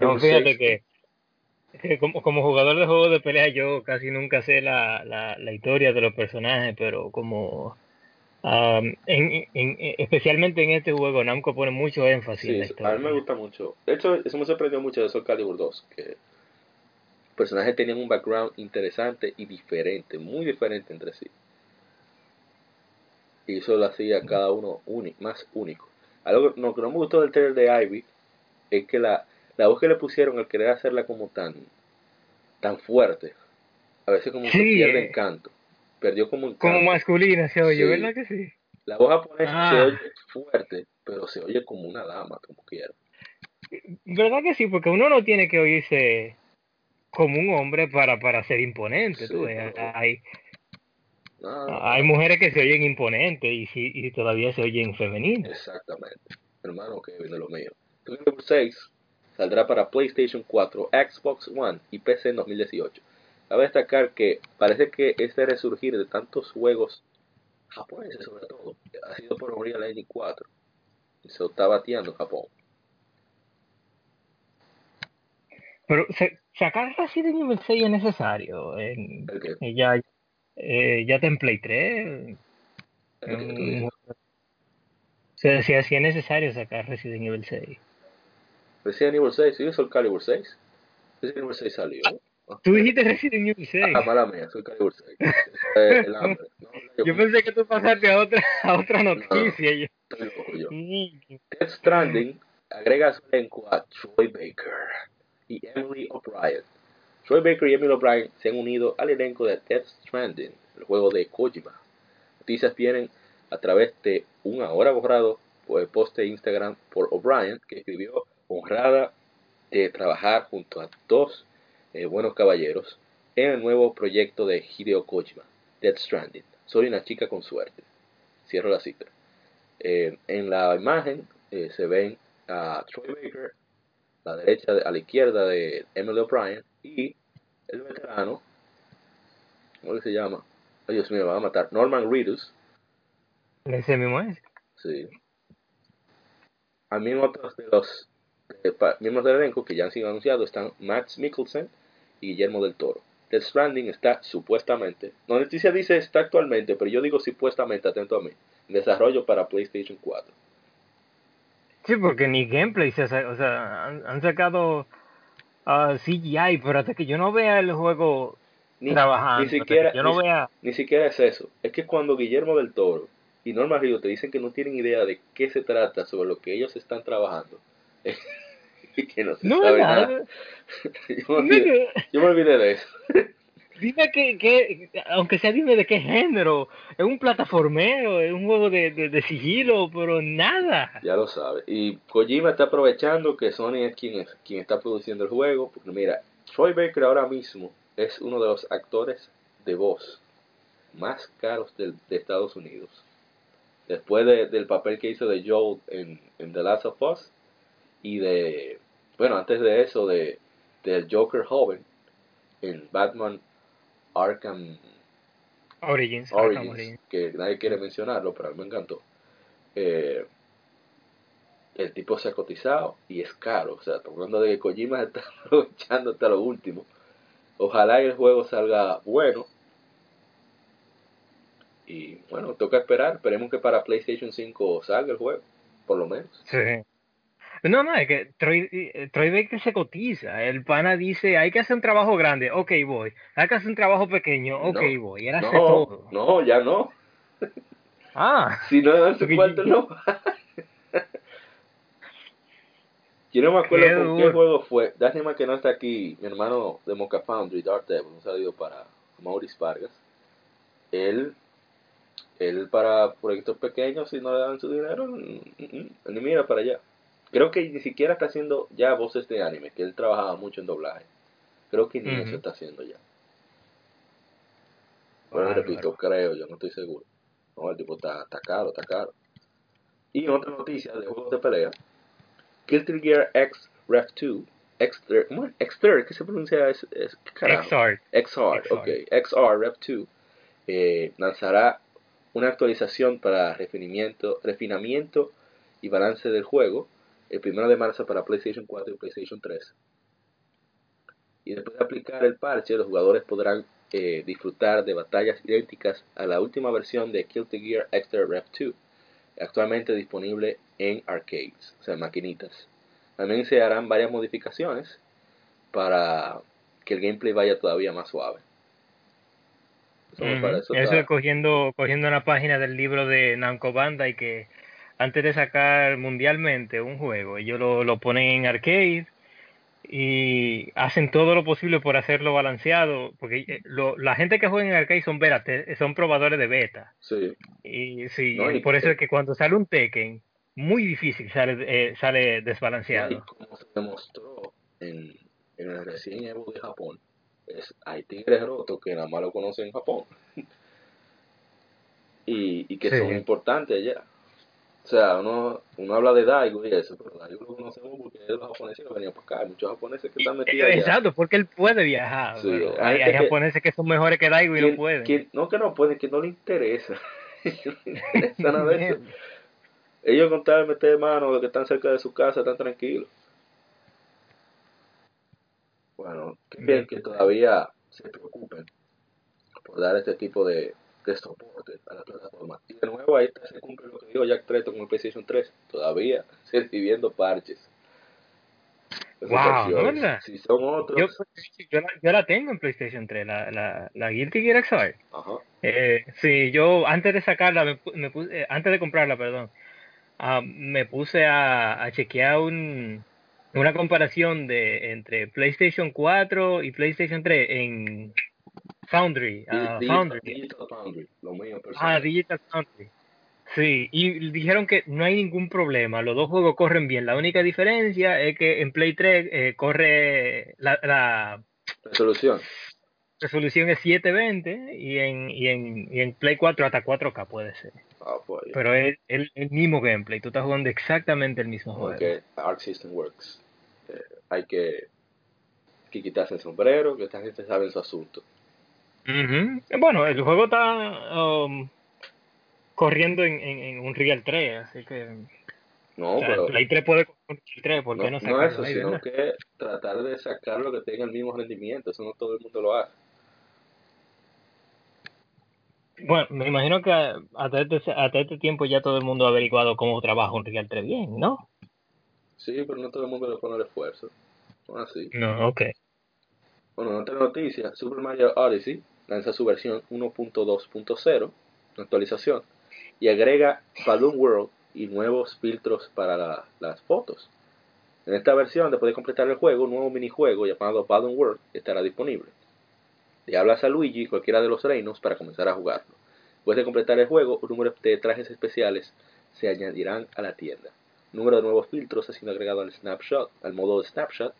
No, fíjate que, como, como, jugador de juegos de pelea yo casi nunca sé la, la, la historia de los personajes, pero como en, en, especialmente en este juego Namco pone mucho énfasis en la historia. A mí me gusta mucho. De hecho, eso me sorprendió mucho de Soul Calibur 2, que los personajes tenían un background interesante y diferente, muy diferente entre sí y eso lo hacía cada uno más único. Algo que no, que no me gustó del trailer de Ivy es que la, la voz que le pusieron al querer hacerla como tan tan fuerte, a veces como que pierde encanto. Perdió como encanto. Como masculina se oye, ¿verdad que sí? La voz japonesa se ah. oye fuerte, pero se oye como una dama, como quiera. ¿Verdad que sí? Porque uno no tiene que oírse como un hombre para, para ser imponente. tú hay, hay mujeres que se oyen imponentes y, si, y todavía se oyen femeninas. Exactamente. Hermano, que viene lo mío. Número 6 saldrá para PlayStation 4, Xbox One y PC en 2018. Cabe destacar que parece que este resurgir de tantos juegos japoneses, sobre todo, ha sido por Unreal Engine 4 y se está bateando Japón. Pero sacar Resident Evil 6 es necesario. En, ya, eh, ya en Play 3. se decía si es necesario sacar Resident Evil 6. Resident Evil 6, ¿sí? Soul Calibur 6. Resident Evil 6 salió. Tú dijiste Resident Evil 6. Ah, mala mía, Soul Calibur 6. el hambre. yo, pensé que tú pasaste a otra, a otra noticia. yo. Estoy loco yo. Death Stranding agrega su elenco a Troy Baker y Emily O'Brien Troy Baker y Emily O'Brien se han unido al elenco de Death Stranding, el juego de Kojima. Noticias vienen a través de un ahora borrado post de Instagram por O'Brien, que escribió honrada de trabajar junto a dos eh, buenos caballeros en el nuevo proyecto de Hideo Kojima, Death Stranding. Soy una chica con suerte. Cierro la cita. Eh, en la imagen eh, se ven a Troy Baker, la derecha, a la izquierda de Emily O'Brien y el veterano, ¿cómo se llama? Ay, Dios mío, me va a matar. Norman Reedus. ¿Ese mismo es? Sí. A mí otros de los eh, miembros del elenco que ya han sido anunciados están Max Mikkelsen y Guillermo del Toro. The Stranding está supuestamente, no noticia dice está actualmente, pero yo digo supuestamente, atento a mí, en desarrollo para PlayStation 4. Sí, porque ni gameplay, o sea, han sacado uh, CGI, pero hasta que yo no vea el juego ni, trabajando, ni siquiera, yo no ni, vea... ni siquiera es eso. Es que cuando Guillermo del Toro y Norman Río te dicen que no tienen idea de qué se trata, sobre lo que ellos están trabajando, y que no se No, sabe nada. nada, yo, me olvidé, yo me olvidé de eso. Dime que, que, aunque sea dime de qué género, es un plataformero, es un juego de, de, de sigilo, pero nada. Ya lo sabes. Y Kojima está aprovechando que Sony es quien, es quien está produciendo el juego, porque mira, Troy Baker ahora mismo es uno de los actores de voz más caros del- de, Estados Unidos. Después de- del papel que hizo de Joel en, en The Last of Us y de, bueno, antes de eso, de del Joker joven en Batman Arkham Origins, Arkham Origins, Origins. que nadie quiere mencionarlo, pero a mí me encantó. Eh, el tipo se ha cotizado y es caro. O sea, estamos hablando de que Kojima está aprovechando hasta lo último. Ojalá el juego salga bueno. Y bueno, toca esperar. Esperemos que para PlayStation 5 salga el juego, por lo menos. Sí. No, no, es que Troy, eh, Troy Baker se cotiza. El pana dice, hay que hacer un trabajo grande, ok, voy. Hay que hacer un trabajo pequeño, ok, No, voy. Él hace No, todo. no, ya no. Ah, Si no dan su cuarto, yo- no. Yo no me acuerdo Qué con qué juego fue. Lástima que no está aquí mi hermano de Mocha Foundry, Dark Devil, un saludo para Maurice Vargas. Él, él para proyectos pequeños, si no le dan su dinero, mm, mm, mm, él ni mira para allá. Creo que ni siquiera está haciendo ya voces de anime, que él trabajaba mucho en doblaje. Creo que ni eso está haciendo ya. Bárbaro. repito, creo, yo no estoy seguro. No, el tipo está, está caro, está caro. Y otra noticia de juegos de pelea. Guilty Gear X Rev 2. Xter, ¿cómo es? Xter, ¿qué se pronuncia? Es, es. XR. XR, XR. ok. XR Rev 2 eh, lanzará una actualización para refinamiento, refinamiento y balance del juego el 1 de marzo para PlayStation 4 y PlayStation 3. Y después de aplicar el parche, los jugadores podrán eh, disfrutar de batallas idénticas a la última versión de Guilty Gear Xter Rev 2, actualmente disponible en arcades, o sea, maquinitas. También se harán varias modificaciones para que el gameplay vaya todavía más suave. Eso parece Eso otra- es cogiendo, cogiendo una página del libro de Namco Bandai que antes de sacar mundialmente un juego, ellos lo, lo ponen en arcade y hacen todo lo posible por hacerlo balanceado, porque eh, lo- la gente que juega en arcade son beta, son probadores de beta. Sí, Y sí, No, y- por eso es que cuando sale un Tekken, muy difícil sale, eh, sale y desbalanceado. como se demostró en, en el recién Evo de Japón, es, hay tigres rotos que nada más lo conocen en Japón. y, y que Sí. son importantes allá. O sea, uno, uno habla de Daigo y eso, pero Daigo lo conocemos porque es de los japoneses que venían para acá. Hay muchos japoneses que están metidos allá. Exacto, porque él puede viajar. Sí, pero hay hay, que- japoneses que son mejores que Daigo y ¿Quién- no pueden. no que no pueden, que no le interesa. no le interesa nada de eso. Ellos con tal de meter mano de que están cerca de su casa, están tranquilos. Bueno, qué Bien. que todavía se preocupen por dar este tipo de, de soporte a la plataforma. Y de nuevo ahí está, se cumple lo que dijo Jack Tretton con el PlayStation 3. Todavía recibiendo parches. Wow, versiones. ¿verdad? Si son otros, Yo, yo, la, yo la tengo en PlayStation 3, la, la, la Guilty Gear XR. ajá, Eh, sí, yo antes de sacarla, me puse, eh, antes de comprarla, perdón, ah, me puse a, a chequear un, una comparación de entre PlayStation 4 y PlayStation 3 en Foundry. ah, Digital, Foundry. Digital Foundry, lo mío Ah, personal. Digital Foundry. Sí, y dijeron que no hay ningún problema, los dos juegos corren bien. La única diferencia es que en Play 3 eh, corre la, la Resolución. resolución es 720 y en, y, en, y en Play 4 hasta 4K puede ser. Ah, pues, Pero es el, el mismo gameplay, tú estás jugando exactamente el mismo juego. porque Arc System Works. Eh, hay que, que quitarse el sombrero, que esta gente sabe su asunto. Ujú. Bueno, el juego está um, corriendo en, en, en un Real 3, así que No, o sea, pero el Play 3 puede correr Real 3, ¿por no, qué no, no sacarlo eso, sino verdad? que tratar de sacar lo que tenga el mismo rendimiento. Eso no todo el mundo lo hace. Bueno, me imagino que hasta este, hasta este tiempo ya todo el mundo ha averiguado cómo trabaja un Real 3 bien, ¿no? Sí, pero no todo el mundo le pone el esfuerzo. No es así. No, ok. Bueno, en otra noticia, Super Mario Odyssey lanza su versión 1.2.0, una actualización, y agrega Balloon World y nuevos filtros para las fotos. En esta versión, después de completar el juego, un nuevo minijuego llamado Balloon World estará disponible. Le hablas a Luigi cualquiera de los reinos para comenzar a jugarlo. Después de completar el juego, un número de trajes especiales se añadirán a la tienda. Número de nuevos filtros ha sido agregado al snapshot, al modo snapshot.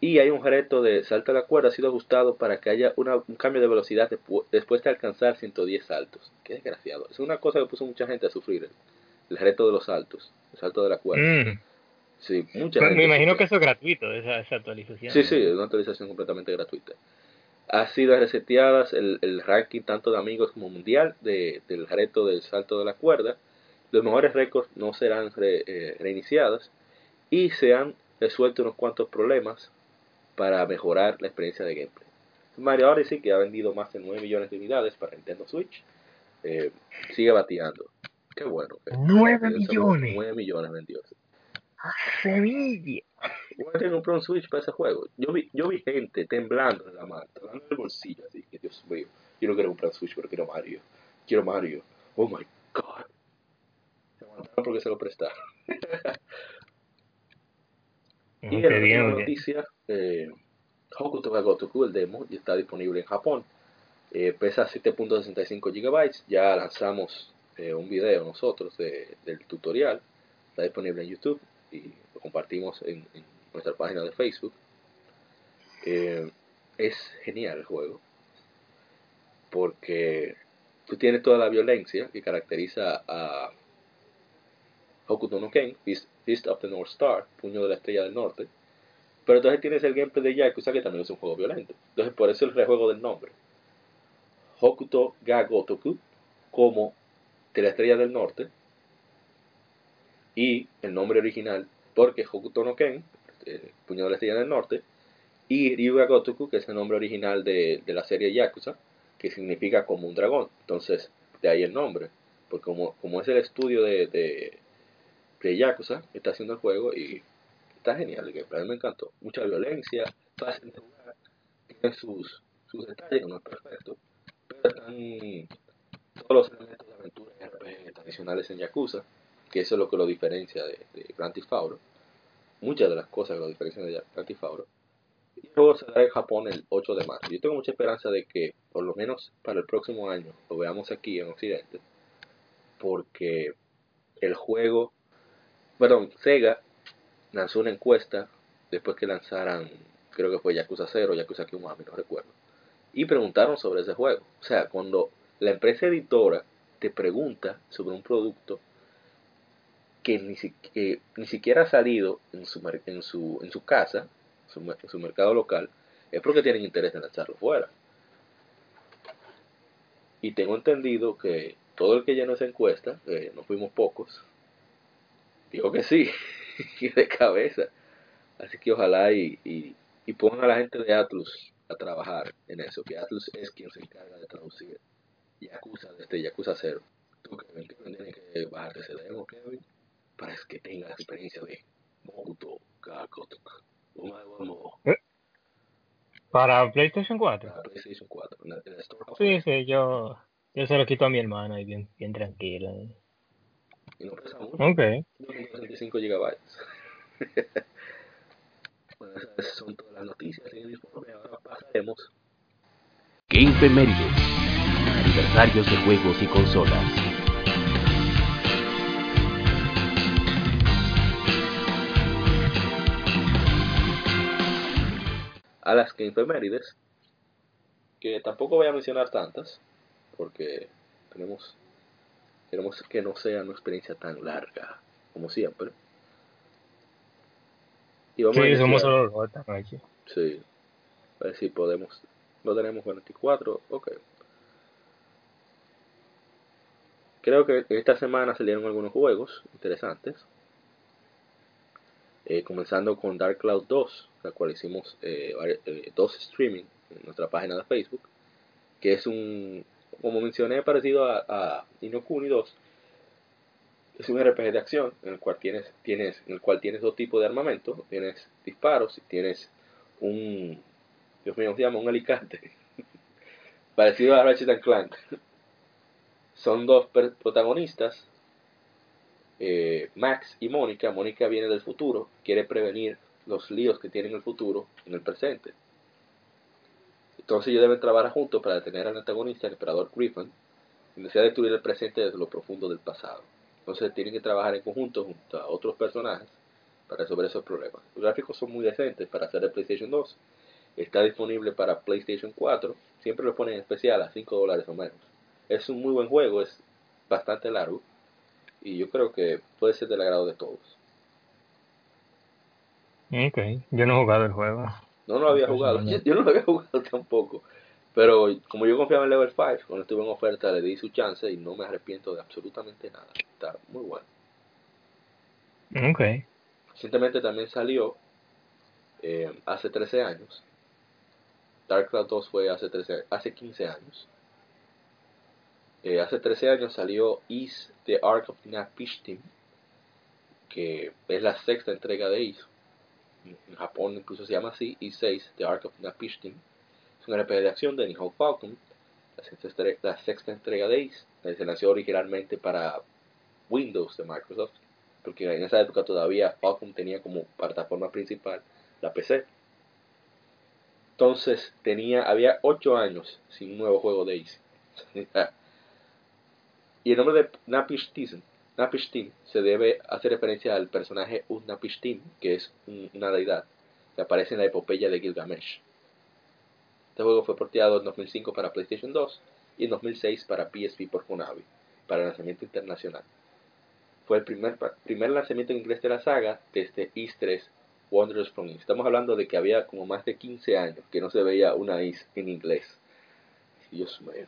Y hay un reto de salto a la cuerda ha sido ajustado para que haya un cambio de velocidad después de alcanzar 110 saltos. Qué desgraciado. Es una cosa que puso mucha gente a sufrir. El, reto de los saltos, el salto de la cuerda. Mm. Sí, mucha Me imagino que eso es gratuito, esa, esa actualización. Sí, sí, es una actualización completamente gratuita ha sido reseteadas el, el, ranking tanto de amigos como mundial de, del reto del salto de la cuerda. Los mejores récords no serán eh, reiniciados y se han resuelto unos cuantos problemas para mejorar la experiencia de gameplay. Mario Odyssey, que ha vendido más de 9 millones de unidades para Nintendo Switch, eh, sigue bateando. Qué bueno. 9 millones. 9 millones vendió. Sevilla. Voy a comprar un Switch para ese juego. Yo vi, yo vi gente temblando en la mano, temblando en el bolsillo, así que Dios mío. Yo no quiero comprar un Switch, pero quiero Mario. Quiero Mario. Oh my god. Se porque se lo prestaron. y en la noticia, eh, Hokuto ga Gotoku, el demo, ya está disponible en Japón. Eh, pesa 7.65 GB. Ya lanzamos eh, un video nosotros de, del tutorial. Está disponible en YouTube y lo compartimos en, nuestra página de Facebook. Es genial el juego porque tú tienes toda la violencia que caracteriza a Hokuto no Ken, Fist, of the North Star, Puño de la Estrella del Norte, pero entonces tienes el gameplay de Yakuza que también es un juego violento. Entonces por eso el rejuego del nombre. Hokuto ga Gotoku como de la Estrella del Norte y el nombre original, porque Hokuto no Ken, el puño de la estrella del norte, y Ryuga Gotoku, que es el nombre original de, la serie Yakuza, que significa como un dragón. Entonces, de ahí el nombre, porque como, como es el estudio de, de, de Yakuza, está haciendo el juego y está genial, para mí me encantó. Mucha violencia, fácil de jugar, tiene sus, sus detalles, no es perfecto, pero están todos los elementos de aventura RPG tradicionales en Yakuza que eso es lo que lo diferencia de, de Grand Theft Auto. Muchas de las cosas que lo diferencian de Grand Theft Auto. Y luego se dará en Japón el 8 de marzo. Yo tengo mucha esperanza de que, por lo menos para el próximo año, lo veamos aquí en Occidente. Porque el juego, perdón, Sega lanzó una encuesta después que lanzaran, creo que fue Yakuza 0, Yakuza Kiwami, no recuerdo. Y preguntaron sobre ese juego. O sea, cuando la empresa editora te pregunta sobre un producto, que ni, ni siquiera ha salido en su, en su, en su casa, en su mercado local, es porque tienen interés en lanzarlo fuera. Y tengo entendido que todo el que llenó esa encuesta, eh, no fuimos pocos, dijo que sí, y de cabeza. Así que ojalá y, y, pongan a la gente de Atlus a trabajar en eso, que Atlus es quien se encarga de traducir Yakuza desde Yakuza 0. Tú, que tienes que bajarte ese demo, Kevin para que tenga la experiencia de Moto ¿Eh? ¿Para PlayStation 4? Para PlayStation 4. sí, sí, yo, yo se lo quito a mi hermana y bien, bien tranquila. Y no pesa mucho. Ok. 65 GB. bueno, esas son todas las noticias en el informe. Ahora pasaremos. Game. Aniversarios de juegos y consolas. a las que que tampoco voy a mencionar tantas, porque tenemos, queremos que no sea una experiencia tan larga como siempre. Y vamos sí, a somos solo aquí. Sí, a ver si podemos, no tenemos 24, ok. Creo que esta semana salieron algunos juegos interesantes. Eh, comenzando con Dark Cloud 2, la cual hicimos eh, eh, dos streaming en nuestra página de Facebook, que es un, como mencioné, parecido a, a Inokuni 2. Es un RPG de acción en el cual tienes, tienes, en el cual tienes dos tipos de armamento, tienes disparos y tienes un, Dios mío, se llama un alicate, parecido a Ratchet Clank. Son dos protagonistas, eh, Max y Mónica. Mónica viene del futuro, quiere prevenir los líos que tiene en el futuro en el presente. Entonces ellos deben trabajar juntos para detener al antagonista, el emperador Griffin, y desea destruir el presente desde lo profundo del pasado. Entonces tienen que trabajar en conjunto junto a otros personajes para resolver esos problemas. Los gráficos son muy decentes para hacer el PlayStation 2. Está disponible para PlayStation 4. Siempre lo ponen en especial a 5 dólares o menos. Es un muy buen juego, es bastante largo. Y yo creo que puede ser del agrado de todos. Ok, yo no he jugado el juego. No, no lo había jugado. Yo, no lo había jugado tampoco. Pero como yo confiaba en Level 5, cuando estuve en oferta le di su chance y no me arrepiento de absolutamente nada. Está muy bueno. Ok. Recientemente también salió eh, hace 13 años. Dark Cloud 2 fue hace, 13, hace 15 años. Eh, hace 13 años salió Is the Ark of Napishtim, que es la sexta entrega de Is. En Japón incluso se llama así, Is 6, The Ark of Napishtim una RPG de acción de Nihon Falcon, la sexta, entrega de Ace. Se nació originalmente para Windows de Microsoft, porque en esa época todavía Falcon tenía como plataforma principal la PC. Entonces tenía, había 8 años sin un nuevo juego de Ace. y el nombre de Napishtim, Napishtim se debe hacer referencia al personaje Utnapishtim, que es una deidad que aparece en la epopeya de Gilgamesh. Este juego fue porteado en 2005 para PlayStation 2 y en 2006 para PSP por Konami, para lanzamiento internacional. Fue el primer, lanzamiento en inglés de la saga desde Is 3 Wonders from East. Estamos hablando de que había como más de 15 años que no se veía una Is en inglés. Dios mío.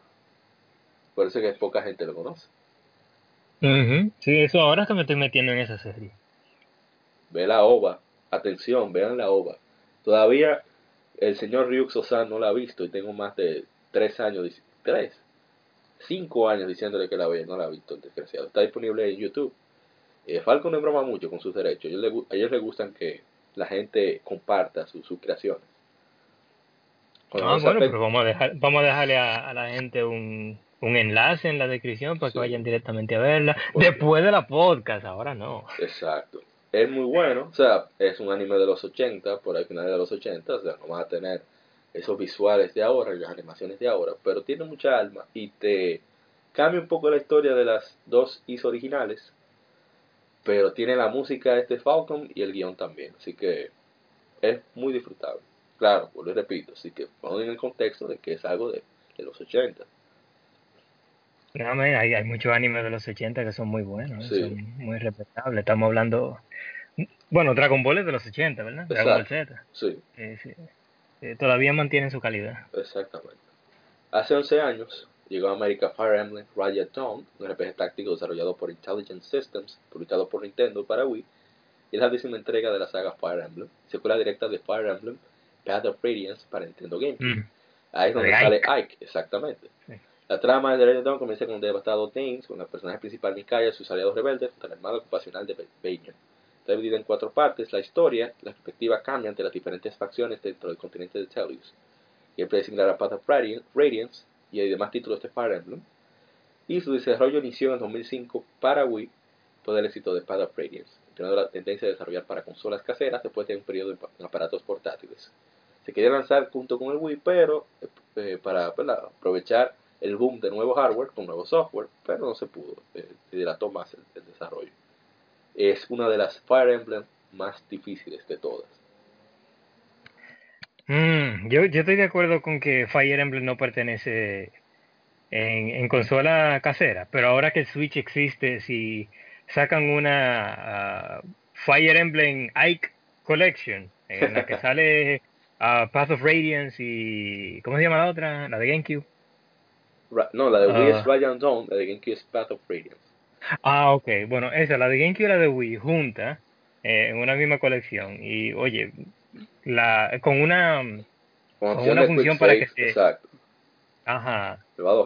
Por eso es que poca gente lo conoce. Sí, eso ahora es que me estoy metiendo en esa serie. Ve la OVA. Atención, vean la OVA. Todavía el señor Ryuk Sosan no la ha visto y tengo más de tres años, tres, cinco años diciéndole que la vea, no la ha visto el desgraciado. Está disponible en YouTube. Eh, Falcon no broma mucho con sus derechos. a ellos les gustan que la gente comparta sus creaciones. ah, bueno, pero vamos a, dejar, vamos a dejarle a, la gente un, un, enlace en la descripción para que vayan directamente a verla. Después de la podcast, ahora no. Exacto es muy bueno, o sea, es un anime de los 80, por ahí final de los 80, o sea, no vas a tener esos visuales de ahora y las animaciones de ahora, pero tiene mucha alma y te cambia un poco la historia de las dos is originales, pero tiene la música de este Falcon y el guion también, así que es muy disfrutable. Claro, pues lo repito, así que pongan en el contexto de que es algo de, los 80. No, hay, hay muchos animes de los 80 que son muy buenos, son muy respetables. Estamos hablando bueno, Dragon Ball es de los 80, ¿verdad? Dragon Ball Z. Sí. Eh, todavía mantienen su calidad. Exactamente. Hace 11 años llegó a América Fire Emblem Riot Dawn, un RPG táctico desarrollado por Intelligent Systems, publicado por Nintendo para Wii, y es la décima entrega de la saga Fire Emblem, secuela directa de Fire Emblem Path of Radiance para Nintendo GameCube. Mm. Ahí es donde sale Ike, exactamente. La trama de Riot Dawn comienza con un devastado Thames, con el personaje principal Mikaya y sus aliados rebeldes, contra el armado ocupacional de Bayon. Está dividida en cuatro partes. La historia, la perspectiva cambia ante las diferentes facciones dentro del continente de Tellius. Y el similar a Path of Radiance y hay demás títulos de Fire Emblem. Y su desarrollo inició en 2005 para Wii todo el éxito de Path of Radiance, teniendo la tendencia de desarrollar para consolas caseras después de un periodo en aparatos portátiles. Se quería lanzar junto con el Wii, pero eh, para aprovechar el boom de nuevo hardware con nuevo software, pero no se pudo, eh, se dilató más el desarrollo es una de las Fire Emblem más difíciles de todas. Mm, yo, yo estoy de acuerdo con que Fire Emblem no pertenece en, consola casera, pero ahora que el Switch existe, si sacan una ah, Fire Emblem Ike Collection, en la que sale uh, Path of Radiance y... ¿Cómo se llama la otra? La de GameCube. No, la de Wii es Radiant Dawn, la de GameCube es Path of Radiance. Ah, ok. Bueno, esa, la de GameCube y la de Wii, juntas, eh, en una misma colección. Y, oye, la con una, con una función para que se... Exacto. Ajá.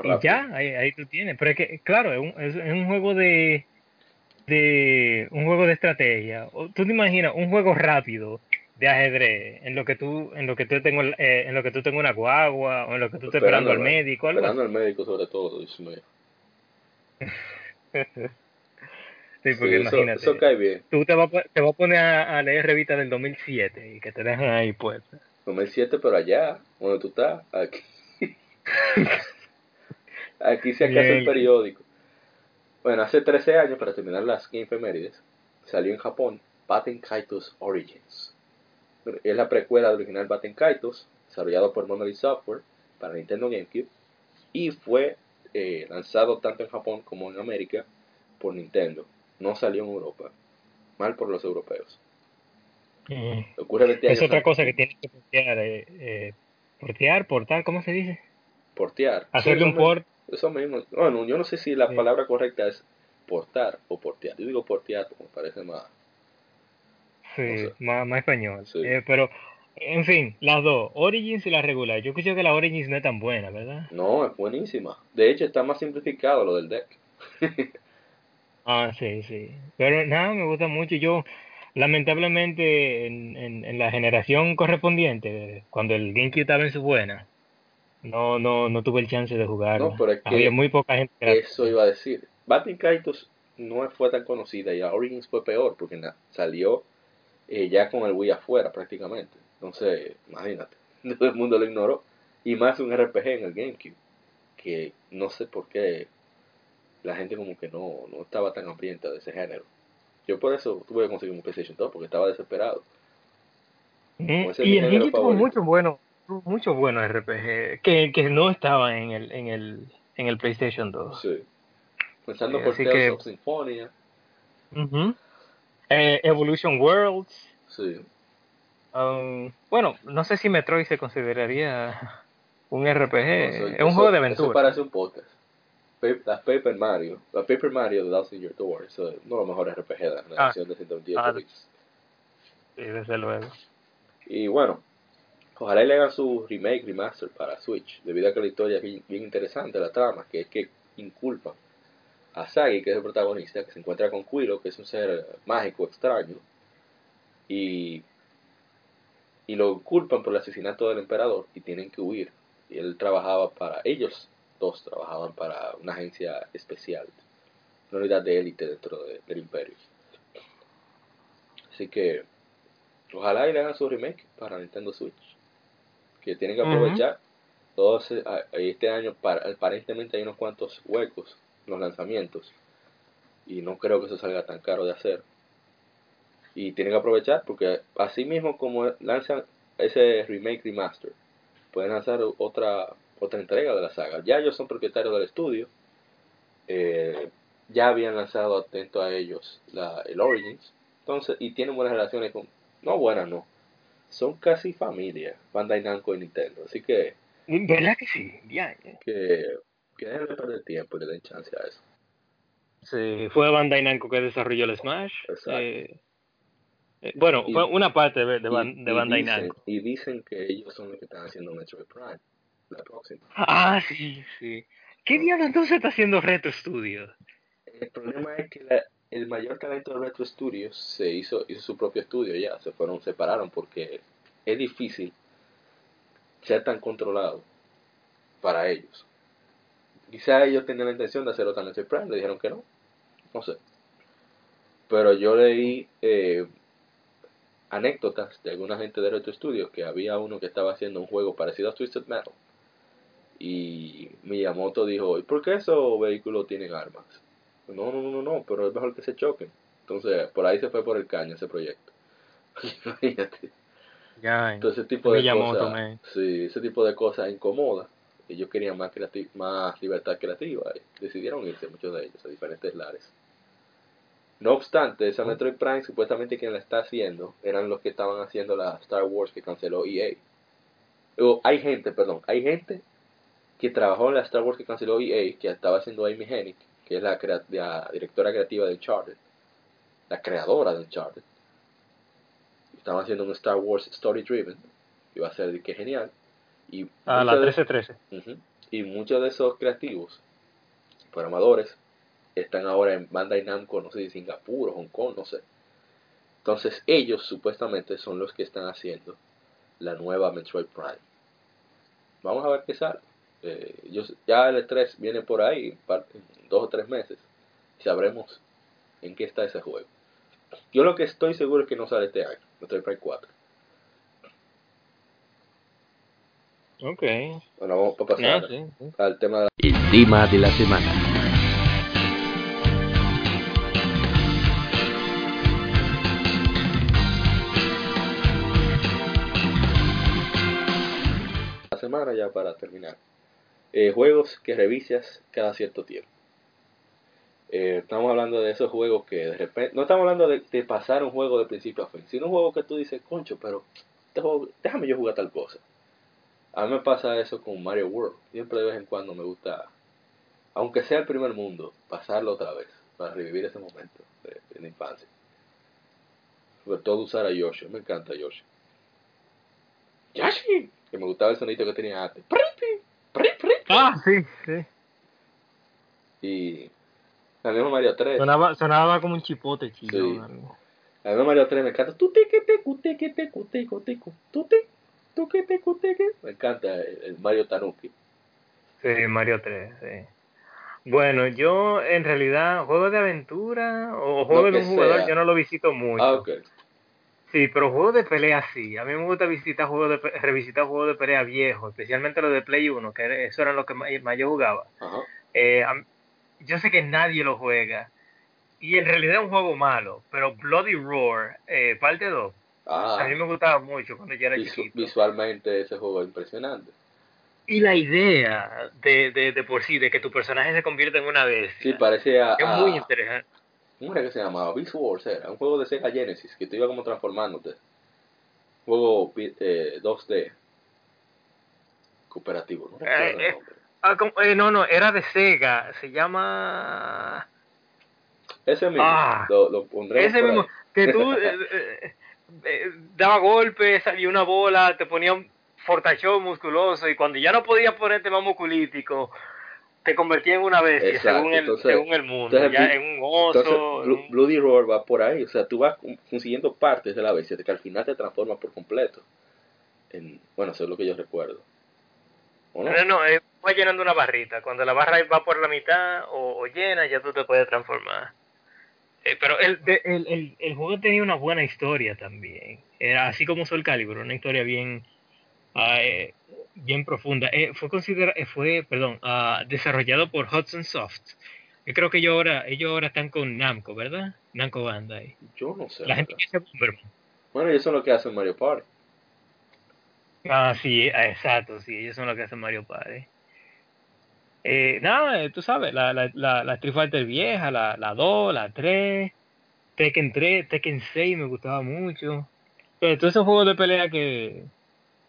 Y ya, ahí, ahí tú tienes. Pero es que, claro, es un, es, un juego de, de... Un juego de estrategia. Tú te imaginas un juego rápido de ajedrez en lo que tú en lo que tú tengo eh, en lo que tú tengo una guagua o en lo que tú estás esperando al médico algo esperando al médico sobre todo Sí, porque Sí, eso, imagínate. eso cae bien. Tú te vas, te vas a poner a, a leer revistas del 2007 y que te dejan ahí pues. 2007, pero allá, donde tú estás, aquí. aquí se acaso el periódico. Bueno, hace 13 años, para terminar las efemérides, salió en Japón Baten Kaitos Origins. Es la precuela del original Baten Kaitos, desarrollado por Monolith Software para Nintendo GameCube, y fue eh, lanzado tanto en Japón como en América por Nintendo. No salió en Europa. Mal por los europeos. Ocurre 20 años Es otra antes. cosa que tienes que portear. Eh, eh, portear, portar, ¿cómo se dice? Portear. Hacerle Sí, un port. Eso mismo. Bueno, yo no sé si la Sí. palabra correcta es portar o portear. Yo digo portear porque me parece más. Sí, más, más español. Sí. Eh, pero, en fin, las dos, Origins y la regular. Yo escucho que la Origins no es tan buena, ¿verdad? No, es buenísima. De hecho, está más simplificado lo del deck. Ah, sí, sí. Pero nada, me gusta mucho. Yo, lamentablemente, en, en, en la generación correspondiente, cuando el GameCube estaba en su buena, no, no, no tuve el chance de jugar. No, pero es que Había muy poca gente. que Eso iba a decir. Batin Kaitos no fue tan conocida y la Origins fue peor porque salió eh, ya con el Wii afuera prácticamente. Entonces, imagínate, todo el mundo lo ignoró. Y más un RPG en el GameCube, que no sé por qué la gente como que no, no estaba tan hambrienta de ese género. Yo por eso tuve que conseguir un PlayStation 2 porque estaba desesperado. Mm, Y el GameCube tuvo muchos buenos, muchos buenos RPG que, que no estaban en el, en el, en el PlayStation 2. Sí. Pensando Sí, por Tales que- of Symphonia. Ujú. Eh, Evolution Worlds. Sí. um, bueno, no sé si Metroid se consideraría un RPG. Eso- es un eso- juego de Eso aventura. parece un podcast. Las Paper Mario. La Paper Mario de Thousand Year Door. Eso es uno de los mejores RPG de la generación de 128 ah. bits. Sí, desde luego. Y bueno, ojalá y le hagan su remake, remaster para Switch. Debido a que la historia es bien, bien interesante, la trama, que es que inculpan a Sagi, que es el protagonista, que se encuentra con Quilo, que es un ser mágico extraño. Y, y lo culpan por el asesinato del emperador y tienen que huir. Y él trabajaba para, ellos dos trabajaban para una agencia especial, una unidad de élite dentro de- del imperio. Así que ojalá y le hagan su remake para Nintendo Switch. Que tienen que aprovechar. Todos, este año para- aparentemente hay unos cuantos huecos los lanzamientos. Y no creo que eso salga tan caro de hacer. Y tienen que aprovechar porque así mismo como lanzan ese remake remaster, pueden lanzar otra otra entrega de la saga. Ya ellos son propietarios del estudio. eh, ya habían lanzado atento a ellos la, el Origins. Entonces, y tienen buenas relaciones con... No buenas, no. Son casi familia, Bandai Namco y Nintendo. Así que, ¿Verdad que sí? Ya, ya. que, que dejen de perder tiempo y le den chance a eso. Sí, fue Bandai Namco que desarrolló el Smash. Exacto. Eh, eh, bueno, Y- fue una parte de, de, Y- de Bandai dicen, Namco. y dicen que ellos son los que están haciendo Metroid Prime, la próxima. Ah, sí, sí. ¿Qué diablos entonces está haciendo Retro Studios? El problema es que la- el mayor talento de Retro Studios se hizo, hizo su propio estudio ya, se fueron, separaron porque es difícil ser tan controlado para ellos. Quizá ellos tenían la intención de hacer otra Metroid Prime, le dijeron que no, no sé. Pero yo leí eh, anécdotas de alguna gente de Retro Studios que había uno que estaba haciendo un juego parecido a Twisted Metal. Y Miyamoto dijo, ¿y por qué esos vehículos tienen armas? No, no, no, no, pero es mejor que se choquen. Entonces, por ahí se fue por el caño ese proyecto. Imagínate. Entonces, ese tipo de cosas, sí, ese tipo de cosas incomoda. Ellos querían más, más libertad creativa y decidieron irse muchos de ellos a diferentes lares. No obstante, esa Metroid Prime supuestamente quien la está haciendo eran los que estaban haciendo la Star Wars que canceló EA. O, hay gente, perdón, hay gente que trabajó en la Star Wars que canceló EA, que estaba haciendo Amy Hennig, que es la, crea- la directora creativa de Uncharted, la creadora de Uncharted. Estaban haciendo un Star Wars Story Driven, que iba a ser de que genial. Y Ah, la muchos de- 1313. Ujú. Y muchos de esos creativos, programadores, están ahora en Bandai Namco, no sé si Singapur o Hong Kong, no sé. Entonces ellos supuestamente son los que están haciendo la nueva Metroid Prime. Vamos a ver qué sale. Eh, yo- ya el E3 viene por ahí, en dos o tres meses y sabremos en qué está ese juego. Yo lo que estoy seguro es que no sale este año, Metroid Prime 4. Ok. Bueno, vamos a pasar Ah, sí, sí. al tema de la... El tema de la semana. la semana ya para terminar. Eh, juegos que revisas cada cierto tiempo. Eh, estamos hablando de esos juegos que de repente, no estamos hablando de, de pasar un juego de principio a fin, sino un juego que tú dices, concho, pero este juego, déjame yo jugar tal cosa. A mí me pasa eso con Mario World. Siempre de vez en cuando me gusta, aunque sea el primer mundo, pasarlo otra vez para revivir ese momento de, de la infancia. Sobre todo usar a Yoshi, me encanta Yoshi. Yoshi, que me gustaba el sonito que tenía antes. Ah, sí, sí. Y mismo Mario 3. Sonaba, sonaba como un chipote chillón. Sí. Mario 3 me encanta. Tu te que te te que te te Me encanta el, Mario Tanuki. Sí, Mario 3, sí. Bueno, yo en realidad, juegos de aventura o juegos de un jugador, sea. yo no lo visito mucho. Ah, ok. Sí, pero juegos de pelea sí. A mí me gusta visitar juegos de, revisitar juegos de pelea viejos, especialmente los de Play 1, que era- eso eran los que más, yo jugaba. Ajá. Eh, yo sé que nadie lo juega. Y en realidad es un juego malo, pero Bloody Roar, eh, parte 2, Ah, a mí me gustaba mucho cuando yo era visu- chiquito. visualmente ese juego es impresionante. Y la idea de, de, de por sí, de que tu personaje se convierta en una bestia, Sí, parecía. es a- muy interesante. ¿Cómo era que se llamaba? Beast Wars era. Un juego de Sega Genesis que tú ibas como transformándote. Juego eh, 2D. Cooperativo, no Eh, eh. Ah, como- eh, no, no, era de Sega, se llama... Ese mismo. ah, lo, lo pondremos Ese mismo, que tú eh, daba golpes, salía una bola, te ponía un fortachón musculoso y cuando ya no podías ponerte más musculítico, te convertía en una bestia Exacto, según el, entonces- según el mundo, entonces, ya Blu- en un oso. Entonces, en Blu- un- Bloody Roar va por ahí. O sea, tú vas con- consiguiendo partes de la bestia que al final te transformas por completo. En, bueno, eso es lo que yo recuerdo. ¿O no? No, no, eh, va llenando una barrita. Cuando la barra va por la mitad o, o llena, ya tú te puedes transformar. Eh, pero el, de- el, el, el juego tenía una buena historia también. Era así como Soul Calibur, una historia bien ah, eh, bien profunda. Eh, fue considera fue, perdón, ah, desarrollado por Hudson Soft. Yo creo que ellos ahora, ellos ahora están con Namco, ¿verdad? Namco Bandai. Yo no sé. La gente que. Bueno, y eso es lo que hace Mario Party. Ah, sí, exacto, sí, ellos son los que hacen Mario Party. Eh, nada, eh, tú sabes, la, la, la, la Street Fighter vieja, la, la 2, la 3, Tekken 3, Tekken 6 me gustaba mucho. Pero todos esos juegos de pelea que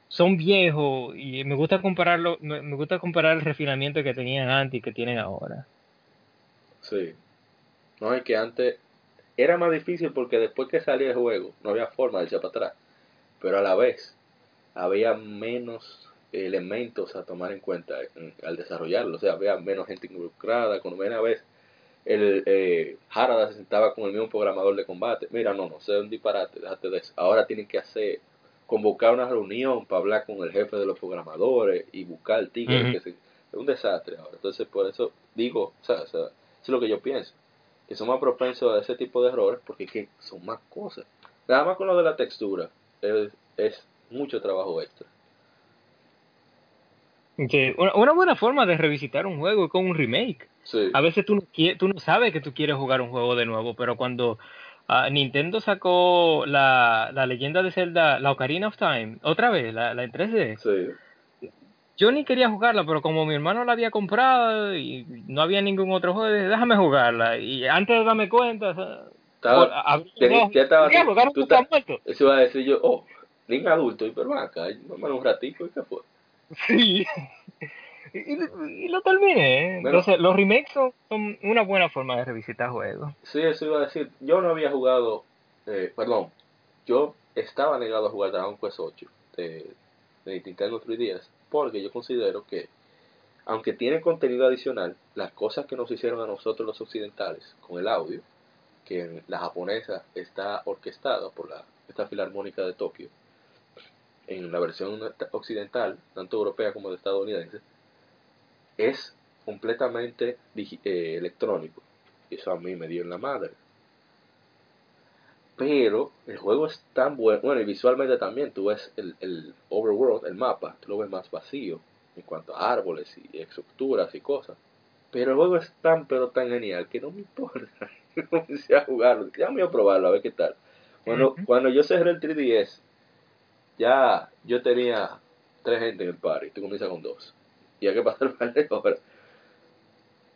son viejos y me gusta compararlo, me, me gusta comparar el refinamiento que tenían antes y que tienen ahora. Sí. No, es que antes era más difícil porque después que salía el juego no había forma de echar para atrás. Pero a la vez había menos elementos a tomar en cuenta en- al desarrollarlo. O sea, había menos gente involucrada. Cuando una vez el eh, Harada se sentaba con el mismo programador de combate. Mira, no, no, sé un disparate, déjate de eso. Ahora tienen que hacer, convocar una reunión para hablar con el jefe de los programadores y buscar el tigre. Que se- es un desastre ahora. Entonces, por eso digo, o sea, o sea, eso es lo que yo pienso. Que son más propensos a ese tipo de errores porque que son más cosas. Nada más con lo de la textura. Es, es mucho trabajo extra. Una, una buena forma de revisitar un juego es con un remake. Sí. A veces tú no, tú no sabes que tú quieres jugar un juego de nuevo, pero cuando ah, Nintendo sacó la, la leyenda de Zelda, la Ocarina of Time, otra vez, la, la en 3D, Sí. yo ni quería jugarla, pero como mi hermano la había comprado y no había ningún otro juego, dije, déjame jugarla. Y antes de darme cuenta, o sea, Estaba- ya diablo, tú está estás- muerto. Eso iba a decir yo, oh, niño adulto, acá, vamos un ratico, ¿y qué fue? Sí. Y, lo terminé. ¿eh? Bueno. Entonces, los remakes son, son una buena forma de revisitar juegos. Sí, eso iba a decir. Yo no había jugado, eh, perdón, yo estaba negado a jugar Dragon Quest 8 de, de Nintendo 3DS porque yo considero que, aunque tiene contenido adicional, las cosas que nos hicieron a nosotros los occidentales con el audio, que en la japonesa está orquestada por la, esta filarmónica de Tokio, en la versión occidental, tanto europea como de estadounidense, es completamente eh, electrónico. Eso a mí me dio en la madre. Pero el juego es tan bueno, bueno, y visualmente también, tú ves el, el overworld, el mapa, tú lo ves más vacío en cuanto a árboles y estructuras y cosas. Pero el juego es tan, pero tan genial que no me importa. Comencé a jugarlo, ya me voy a probarlo, a ver qué tal. Cuando, cuando yo cerré el 3DS, ya yo tenía tres gente en el party, tú comienzas con dos. Y hay que pasar par de horas.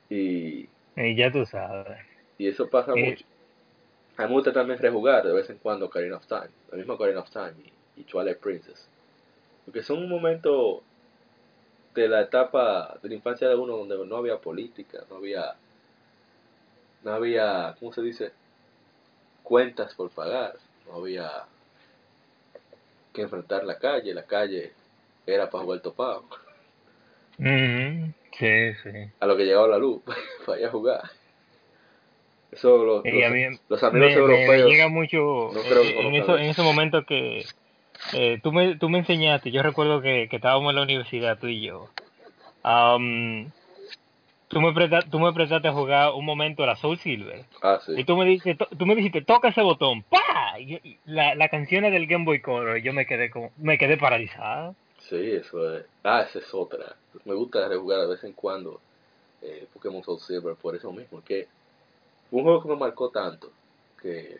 Y, Y ya tú sabes. y eso pasa Eh. mucho. A mí me gusta también rejugar de vez en cuando Ocarina of Time, la misma Ocarina of Time y, y Twilight Princess. Porque son un momento de la etapa de la infancia de uno donde no había política, no había, no había, ¿cómo se dice? Cuentas por pagar, no había que enfrentar la calle, la calle era para jugar topado, Ujú, Sí, sí. a lo que llegaba la luz, para ir a jugar. Eso los, Y a mí los, los amigos me, me- me europeos. llega mucho no creo que en, eso, en eso. ese momento que eh, tú, me, tú me enseñaste, yo recuerdo que, que estábamos en la universidad, tú y yo. Am, tú, me presta- tú me prestaste a jugar un momento a la Soul Silver. Ah, Y sí. tú me dijiste, tú me dijiste, toca ese botón, ¡pa! Y la, la canción es del Game Boy Color, yo me quedé como, me quedé paralizada. Sí, eso es. Ah, esa es otra. Me gusta rejugar de vez en cuando eh, Pokémon Soul Silver por eso mismo. Que un juego que me marcó tanto que,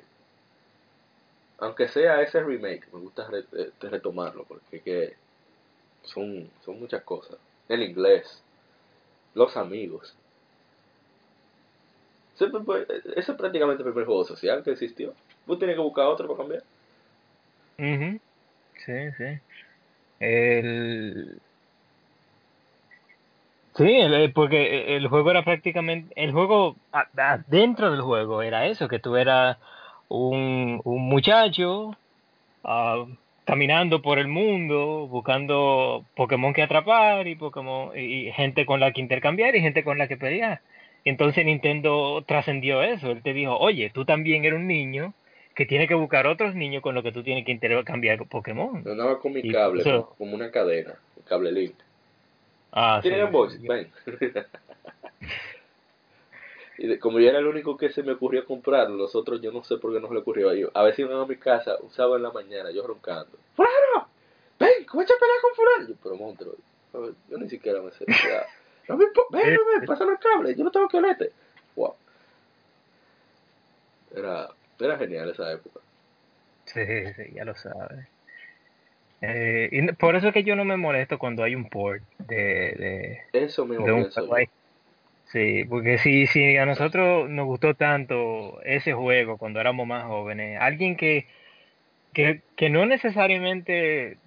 aunque sea ese remake, me gusta eh, retomarlo porque que son, son muchas cosas. El inglés, los amigos. Ese es prácticamente el primer juego social que existió. Tú tienes que buscar otro para cambiar. Ujú. Sí, sí. El... Sí, el- porque el juego era prácticamente, el juego, dentro del juego era eso, que tú eras un, un muchacho ah, caminando por el mundo, buscando Pokémon que atrapar y Pokémon y, gente con la que intercambiar y gente con la que pelear. Entonces Nintendo trascendió eso, él te dijo, oye, tú también eres un niño que tiene que buscar otros niños con los que tú tienes que intercambiar Pokémon. Yo andaba con mi Y cable, como, una cadena, un cable link. Ah, ¿Tiene sí, Game Boy? Ven. y de- como yo era el único que se me ocurrió comprar, los otros yo no sé por qué no se le ocurrió. Yo, a veces iban a mi casa un sábado en la mañana, yo roncando. ¡Fulano! ¡Ven! ¿Cómo echa a pelear con fulano? Yo, pero monstruo, a yo ni siquiera me sé. o sea, no me ven, ven, pásame el cable, yo no tengo que olerte. Wow. Era, era genial esa época. Sí, sí, ya lo sabes. Eh, y por eso es que yo no me molesto cuando hay un port de, de, Eso mismo de un. Sí, porque si, si a nosotros nos gustó tanto ese juego cuando éramos más jóvenes, alguien que, que, que no necesariamente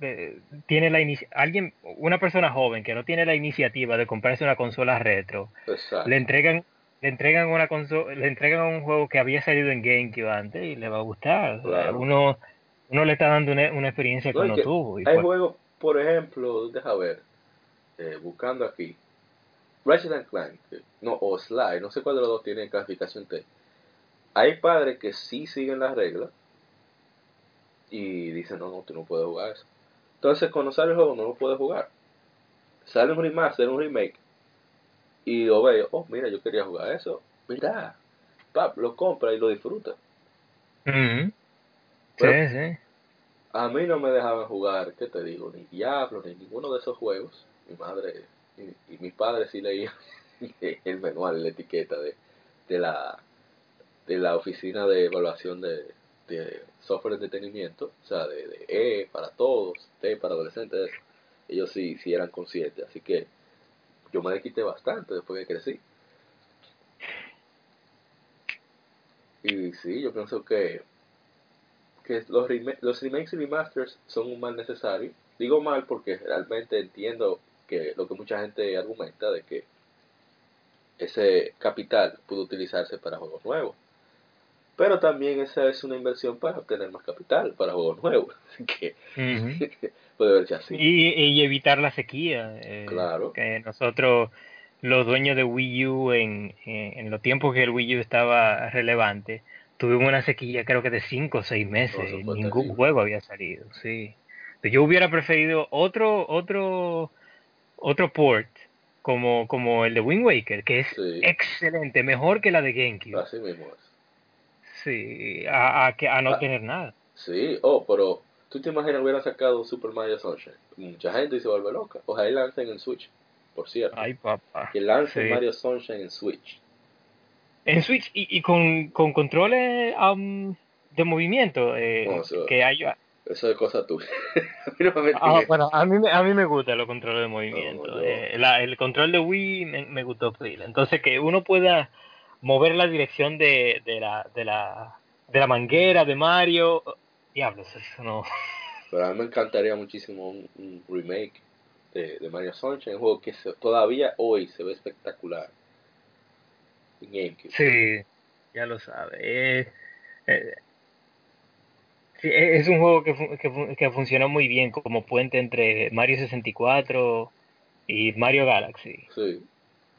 tiene la inici- alguien, una persona joven que no tiene la iniciativa de comprarse una consola retro, Exacto. le entregan le entregan una consola, le entregan un juego que había salido en GameCube antes y le va a gustar. Claro. Uno uno le está dando una, una experiencia que No, que tuvo. y Hay pues- juegos, por ejemplo, deja ver, eh, buscando aquí, Ratchet and Clank, no, o Sly, no sé cuál de los dos tiene clasificación T. Hay padres que sí siguen las reglas y dicen, no, no, tú no puedes jugar eso. Entonces, cuando sale el juego, no lo puedes jugar. Sale un remaster, un remake, y lo veo, oh, mira, yo quería jugar eso, mira, pap, lo compra y lo disfruta. Pero- Sí, sí. A mí no me dejaban jugar, ¿qué te digo? Ni Diablo, ni ninguno de esos juegos. Mi madre y, y mi padre sí leían el manual, la etiqueta de, de la de la oficina de evaluación de, de software de entretenimiento, o sea, de, de E para todos, T para adolescentes, ellos sí, sí eran conscientes, así que yo me desquité bastante después que crecí. Y sí, yo pienso que que los, rema- los remakes y remasters son un mal necesario. Digo mal porque realmente entiendo que lo que mucha gente argumenta de que ese capital pudo utilizarse para juegos nuevos. Pero también esa es una inversión para obtener más capital para juegos nuevos. Así que puede verse así. Y, y evitar la sequía. eh, Claro. Que nosotros, los dueños de Wii U, en, en, en los tiempos que el Wii U estaba relevante, tuvimos una sequía creo que de 5 o 6 meses. No, ningún juego había salido, sí. Yo hubiera preferido otro, otro, otro port como, como el de Wind Waker, que es Sí. excelente, mejor que la de GameCube. Así mismo es. Sí, a, a, que, a no Ah. tener nada. Sí, oh, pero tú te imaginas hubiera sacado Super Mario Sunshine. Mucha gente se vuelve loca. Ojalá lancen en Switch, por cierto. Ay, papá. que lancen sí. Mario Sunshine en Switch. En Switch y, y con, con controles am, de movimiento, eh, eso- que haya... Eso es cosa tuya. no Ah, bueno, a mí, a mí me gustan los controles de movimiento. No, Eh, la- el control de Wii me, me gustó. Entonces que uno pueda mover la dirección de, de, la, de, la, de la manguera de Mario. Diablos, eso no. Pero a mí me encantaría muchísimo un, un remake de, de Mario Sunshine, un juego que se- todavía hoy se ve espectacular en GameCube. Sí, ya lo sabe. Eh, eh, sí, e- es un juego que, fu- que, fu- que funcionó muy bien como puente entre Mario 64 y Mario Galaxy. Sí.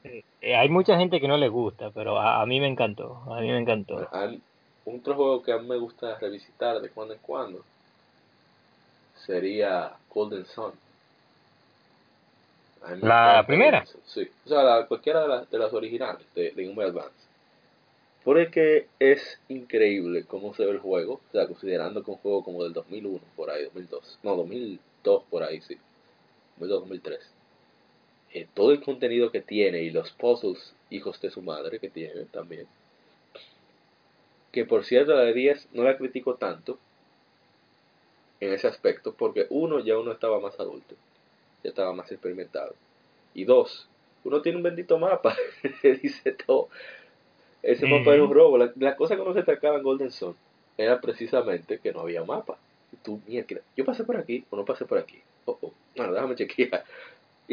Eh, hay mucha gente que no le gusta, pero a, a mí me encantó. A mí me encantó. Mí- otro juego que a mí me gusta revisitar de cuando en cuando sería Golden Sun. ¿La primera? Sí, o sea, la- cualquiera de, las- de las originales de, de Game Advance. Porque es increíble cómo se ve el juego, o sea, considerando que un juego como del 2001, por ahí, 2002, no, 2002 por ahí, sí, 2002, 2003. Eh, todo el contenido que tiene y los puzzles hijos de su madre que tiene también. Que por cierto, la de 10 no la critico tanto en ese aspecto, porque uno, ya uno estaba más adulto, ya estaba más experimentado. Y dos, uno tiene un bendito mapa que dice todo. Ese mapa era un robo. La, la cosa que uno se atacaba en Golden Sun era precisamente que no había mapa. Y tú, mierda, yo pasé por aquí o no pasé por aquí. Oh, oh, bueno, déjame chequear.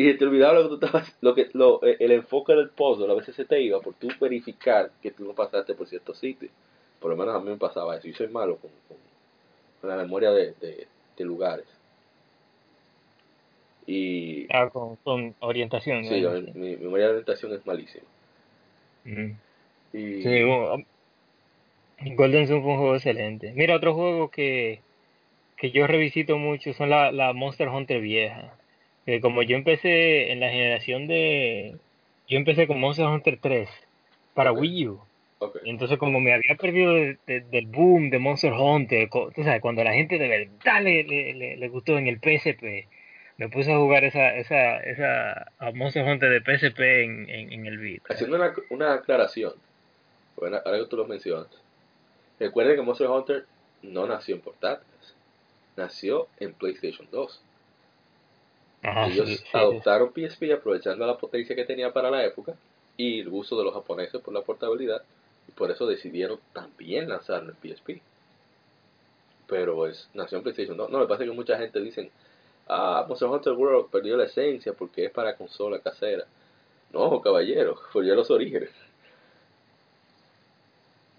Y te olvidaba lo que tú estabas, lo que, lo, eh, el enfoque del puzzle a veces se te iba por tú verificar que tú no pasaste por ciertos sitios. Por lo menos a mí me pasaba eso. Yo soy malo con, con, con la memoria de, de, de lugares. Y Ah, con, con orientación. sí, ¿no? mi, mi memoria de orientación es malísima. Y Sí, um, Golden Sun fue un juego excelente. Mira, otro juego que, que yo revisito mucho son la, la Monster Hunter vieja. Que como yo empecé en la generación de... Yo empecé con Monster Hunter 3 para. Wii U. ok. Y entonces como me había perdido de- de- del boom de Monster Hunter, tú sabes, cuando la gente de verdad le, le, le- le gustó en el PSP, me puse a jugar esa, esa, esa a Monster Hunter de PSP en, en, en el Vita. Haciendo una, una aclaración, bueno, ahora que tú lo mencionas, recuerden que Monster Hunter no nació en portátiles, nació en PlayStation 2. Ellos sí, sí, sí. adoptaron PSP aprovechando la potencia que tenía para la época y el gusto de los japoneses por la portabilidad, y por eso decidieron también lanzarlo en PSP. Pero es, nació en PlayStation 2. No, lo que pasa que mucha gente dice, ah, Monster Hunter World perdió la esencia porque es para consola casera. No, caballero, perdió los orígenes.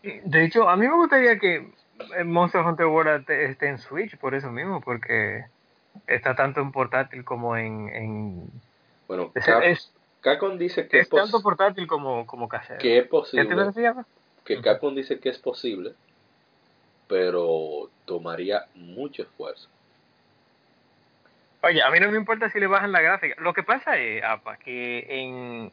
De hecho, a mí me gustaría que eh, Monster Hunter World esté en Switch por eso mismo, porque está tanto en portátil como en... en- Bueno, es, Cap- es- Capcom dice que es, es tanto portátil como, como casero. que es ¿Qué te posible, decía? que. Capcom dice que es posible, pero tomaría mucho esfuerzo. Oye, a mí no me importa si le bajan la gráfica. Lo que pasa es, apa, que en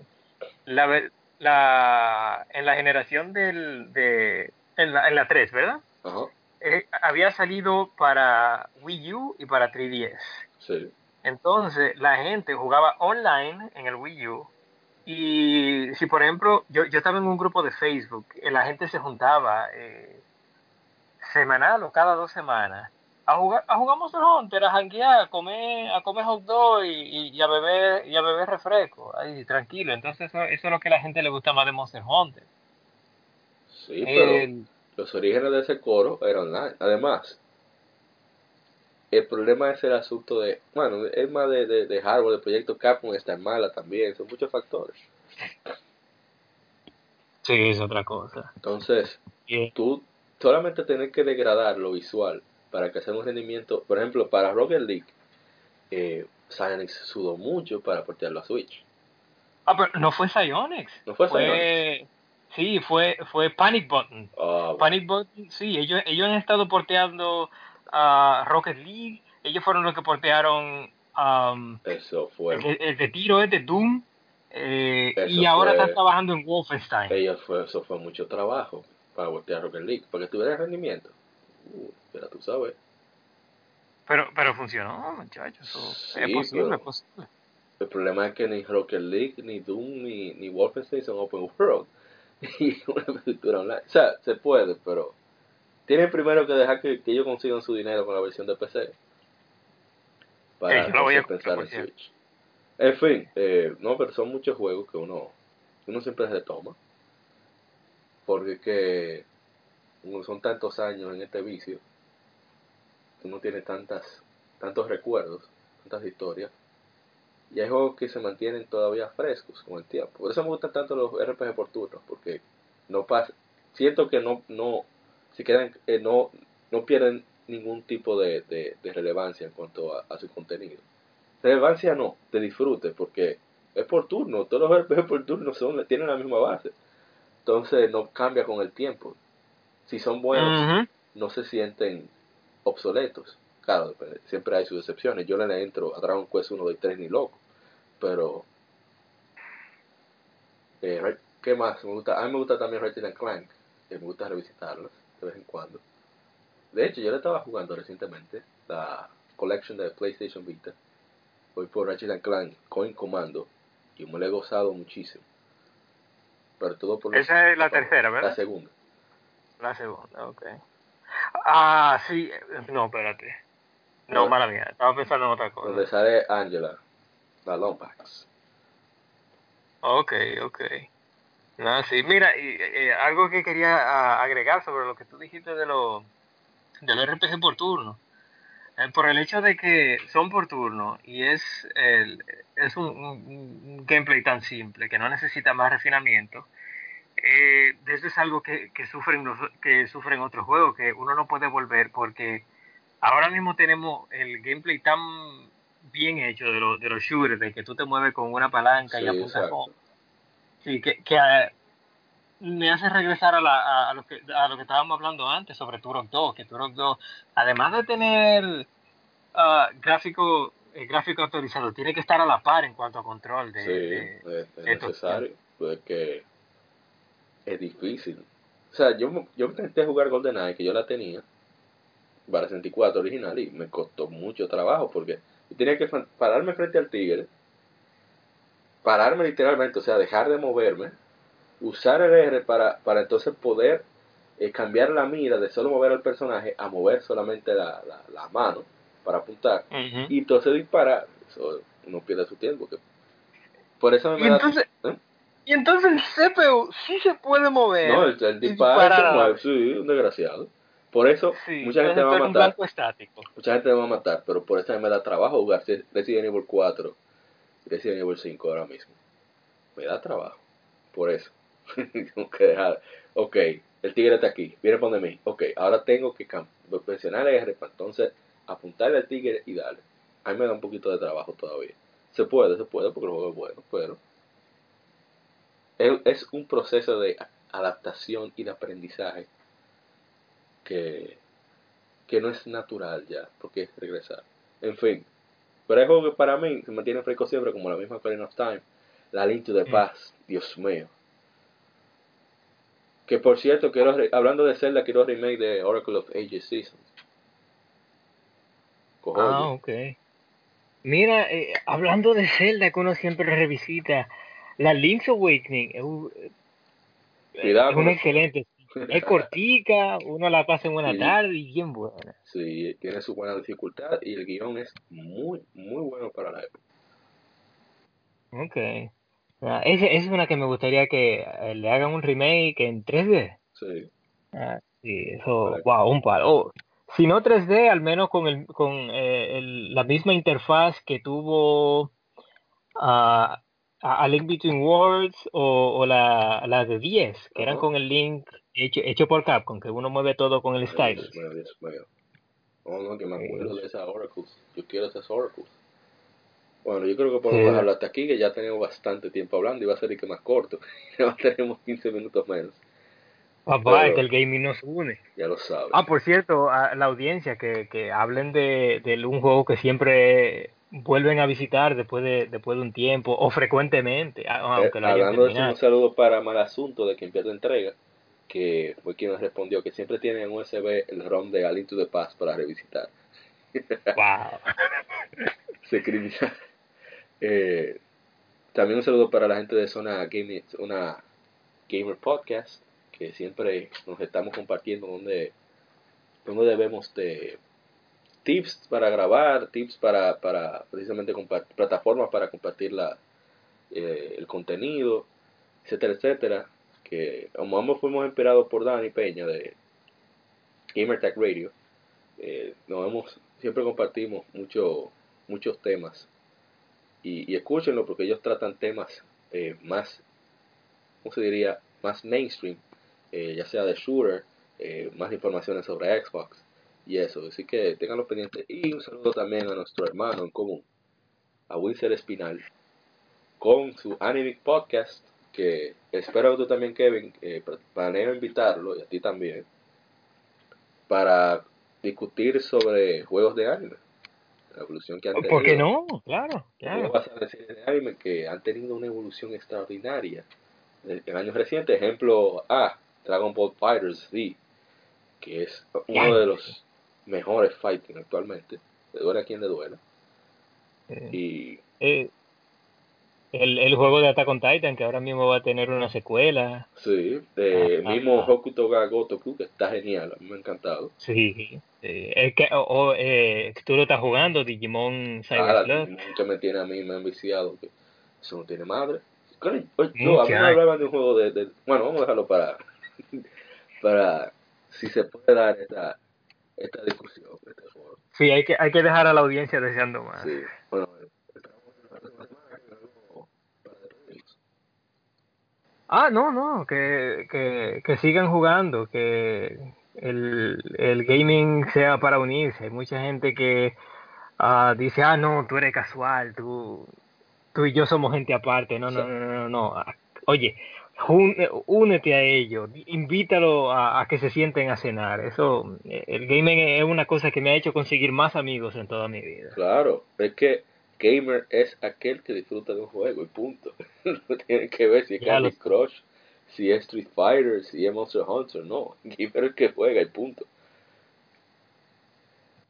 la, la en la generación del de en la, en la 3, ¿verdad? Ajá, Eh, había salido para Wii U y para 3DS. sí. Entonces, la gente jugaba online en el Wii U. Y si, por ejemplo, yo, yo estaba en un grupo de Facebook, eh, la gente se juntaba eh, semanal o cada dos semanas a jugar, a jugar Monster Hunter, a janguear, a comer, a comer hot dog y, y- y a beber, y a beber refresco, ahí tranquilo. Entonces, eso, eso es lo que a la gente le gusta más de Monster Hunter. Sí, pero El- los orígenes de ese coro eran online. Además, el problema es el asunto de, bueno, es más de, de, de hardware, el proyecto Capcom está mala también, son muchos factores. sí, es otra cosa. Entonces, Y- tú solamente tienes que degradar lo visual para que sea un rendimiento, por ejemplo, para Rocket League, eh, Psyonix sudó mucho para portearlo a Switch. Ah, pero no fue Psyonix. ¿No fue fue Sí, fue, fue Panic Button. Ah, Panic Button, sí, ellos, ellos han estado porteando a Rocket League, ellos fueron los que portearon um, eso fue. el, el de tiro este Doom, Eh, y ahora fue- están trabajando en Wolfenstein. Ellos fue, eso fue mucho trabajo para voltear Rocket League, para que tuviera rendimiento. Uh, ya tú sabes. Pero, pero funcionó, muchachos. Sí, es posible, pero- es posible. El problema es que ni Rocket League, ni Doom, ni, ni Wolfenstein son open world. Y una aventura online. O sea, se puede, pero tienen primero que dejar que, que ellos consigan su dinero con la versión de PC. Para voy a pensar en Switch. En fin, eh, no, pero son muchos juegos que uno, uno siempre retoma. Porque es que son tantos años en este vicio uno tiene tantas, tantos recuerdos, tantas historias. Y hay juegos que se mantienen todavía frescos con el tiempo. Por eso me gustan tanto los RPG por turnos, porque no pasa, siento que no, no, se quedan, eh, no, no pierden ningún tipo de, de- de relevancia en cuanto a, a su contenido. Relevancia no, de disfrute, porque es por turno, todos los RPG por turno son, tienen la misma base. Entonces no cambia con el tiempo. Si son buenos, no se sienten obsoletos. Claro, depende, siempre hay sus excepciones. Yo no le entro a Dragon Quest 1, 2 y 3 ni loco. Pero. eh, ¿Qué más? Me gusta, a mí me gusta también Ratchet Clank. Que me gusta revisitarlos de vez en cuando. De hecho, yo le estaba jugando recientemente la collection de PlayStation Vita. Voy por Ratchet and Clank Coin Commando. Y me lo he gozado muchísimo. Pero todo por los- Esa es la tercera, ¿verdad? La segunda. La segunda, ok. Ah, sí. No, espérate. No, Ah. mala mía. Estaba pensando en otra Donde cosa. sale Angela. La Lombax. Ok, ok. No, sí, mira, y, eh, algo que quería ah, agregar sobre lo que tú dijiste de los de los RPG por turno. Eh, por el hecho de que son por turno y es, el, es un, un- un gameplay tan simple que no necesita más refinamiento, eh, eso es algo que, que sufren los, que sufren otros juegos que uno no puede volver porque ahora mismo tenemos el gameplay tan bien hecho de, los de los shooters, de que tú te mueves con una palanca y Sí, apuntas exacto. con... Sí, que, que eh, me hace regresar a, la, a, a lo que, a lo que estábamos hablando antes sobre Turok 2, que Turok 2, además de tener ah, gráfico, el gráfico actualizado, tiene que estar a la par en cuanto a control de... Sí, de- es, necesario, porque es difícil. O sea, yo, yo intenté jugar GoldenEye, que yo la tenía, para 64 original, y me costó mucho trabajo, porque yo tenía que pararme frente al tigre, pararme literalmente, o sea, dejar de moverme, usar el R para, para entonces poder eh, cambiar la mira de solo mover al personaje a mover solamente la, la, la mano para apuntar y entonces disparar. Eso uno pierde su tiempo. Que... Por eso me Y entonces, ¿Eh? y entonces el CPU sí se puede mover. No, el, disparo se mueve, sí, un desgraciado. Por eso Sí, mucha gente me va a matar. Mucha gente me va a matar, pero por eso me da trabajo jugar Resident Evil 4 y Resident Evil 5 ahora mismo. Me da trabajo. Por eso. tengo que dejar. Ok, el tigre está aquí, viene por mí. Ok, ahora tengo que presionar el R entonces apuntarle al tigre y darle. A mí me da un poquito de trabajo todavía. Se puede, se puede porque el juego es bueno, pero es, es un proceso de adaptación y de aprendizaje que, que no es natural ya, porque es regresar. En fin, pero hay juegos que para mí se mantienen frescos siempre, como la misma Ocarina of Time, la Link to the Mm. Past, Dios mío. Que por cierto, quiero re- hablando de Zelda, quiero remake de Oracle of Ages Seasons. Cojones. Ah, ok. Mira, eh, hablando de Zelda que uno siempre revisita, la Link's Awakening es, un- Cuidado es con una eso. excelente. Es cortica, uno la pasa en una Sí. tarde y bien buena. Sí, tiene su buena dificultad y el guion es muy, muy bueno para la época. Ok. Ah, esa es una que me gustaría que eh, le hagan un remake en 3D. Sí, Ah, sí, eso, wow, un palo. Oh, si no 3D, al menos con, el, con eh, el- la misma interfaz que tuvo ah, a, a Link Between Worlds o, o la, la de 10, que eran con el Link hecho, hecho por Capcom, que uno mueve todo con el Ay, stylus. Oh, no, que me acuerdo de esas Oracles. Yo quiero esas Oracles. Bueno, yo creo que podemos Sí. dejarlo hasta aquí, que ya tenemos bastante tiempo hablando y va a ser que más corto. Ya tenemos 15 minutos menos. Papá, Pero- es que el gaming nos une. Ya lo sabes. Ah, por cierto, a la audiencia, que, que hablen de, de un juego que siempre vuelven a visitar después de, después de un tiempo o frecuentemente. Aunque lo hablando de eso, un saludo para Mal Asunto de quien pierde entrega, que fue quien nos respondió que siempre tiene en USB el ROM de Alito de Paz para revisitar. ¡Wow! Se criminal. Eh, también un saludo para la gente de Zona Gaming, una Gamer Podcast, que siempre nos estamos compartiendo donde, donde debemos de tips para grabar, tips para, para precisamente plataformas para compartir la, eh, el contenido, etcétera, etcétera. Que como ambos fuimos inspirados por Dani Peña de Gamertag Radio, eh, nos hemos, siempre compartimos mucho, muchos temas y, escúchenlo porque ellos tratan temas eh, más, ¿cómo se diría? Más mainstream, eh, ya sea de shooter, más informaciones sobre Xbox y eso. Así que tenganlo pendiente. Y un saludo también a nuestro hermano en común, a Winsor Espinal, con su Anime Podcast, que espero que tú también, Kevin, eh, planeo invitarlo y a ti también, para discutir sobre juegos de anime la evolución que han tenido. ¿Por qué no? Claro, claro. vas a decir de anime que han tenido una evolución extraordinaria en años recientes. Ejemplo A, Dragon Ball Fighters Z, que es uno de los mejores fighting actualmente. Le duele a quien le duela. Eh, y. Eh, el, el, juego de Attack on Titan, que ahora mismo va a tener una secuela. Sí, de ah, mismo ah, Hokuto ga Gotoku, que está genial, a mí me ha encantado. Sí, es que o, eh, tú lo estás jugando, Digimon Cyber ah, Digimon que me tiene a mí, me han viciado, que eso no tiene madre. Yo, a mí me hablaban de un juego de, de, Bueno, vamos a dejarlo para... para si se puede dar esta, esta discusión. Este sí, hay que, hay que dejar a la audiencia deseando más. Sí, bueno, Ah, no, no, que, que, que sigan jugando, que el, el gaming sea para unirse. Hay mucha gente que uh, dice, ah, no, tú eres casual, tú, tú y yo somos gente aparte. No, no, no, no, no. Oye, únete a ellos, invítalo a, a, que se sienten a cenar. Eso, el gaming es una cosa que me ha hecho conseguir más amigos en toda mi vida. Claro, es que gamer es aquel que disfruta de un juego y punto. no tiene que ver si es Candy Crush, si es Street Fighter, si es Monster Hunter, no. Gamer es el que juega y punto.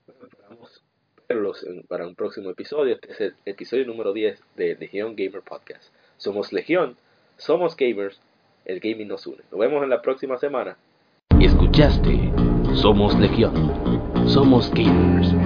Esperamos verlos para un próximo episodio. Este es el episodio número 10 de Legion Gamer Podcast. Somos Legión, somos gamers, el gaming nos une. Nos vemos en la próxima semana. Escuchaste, somos Legión, somos gamers.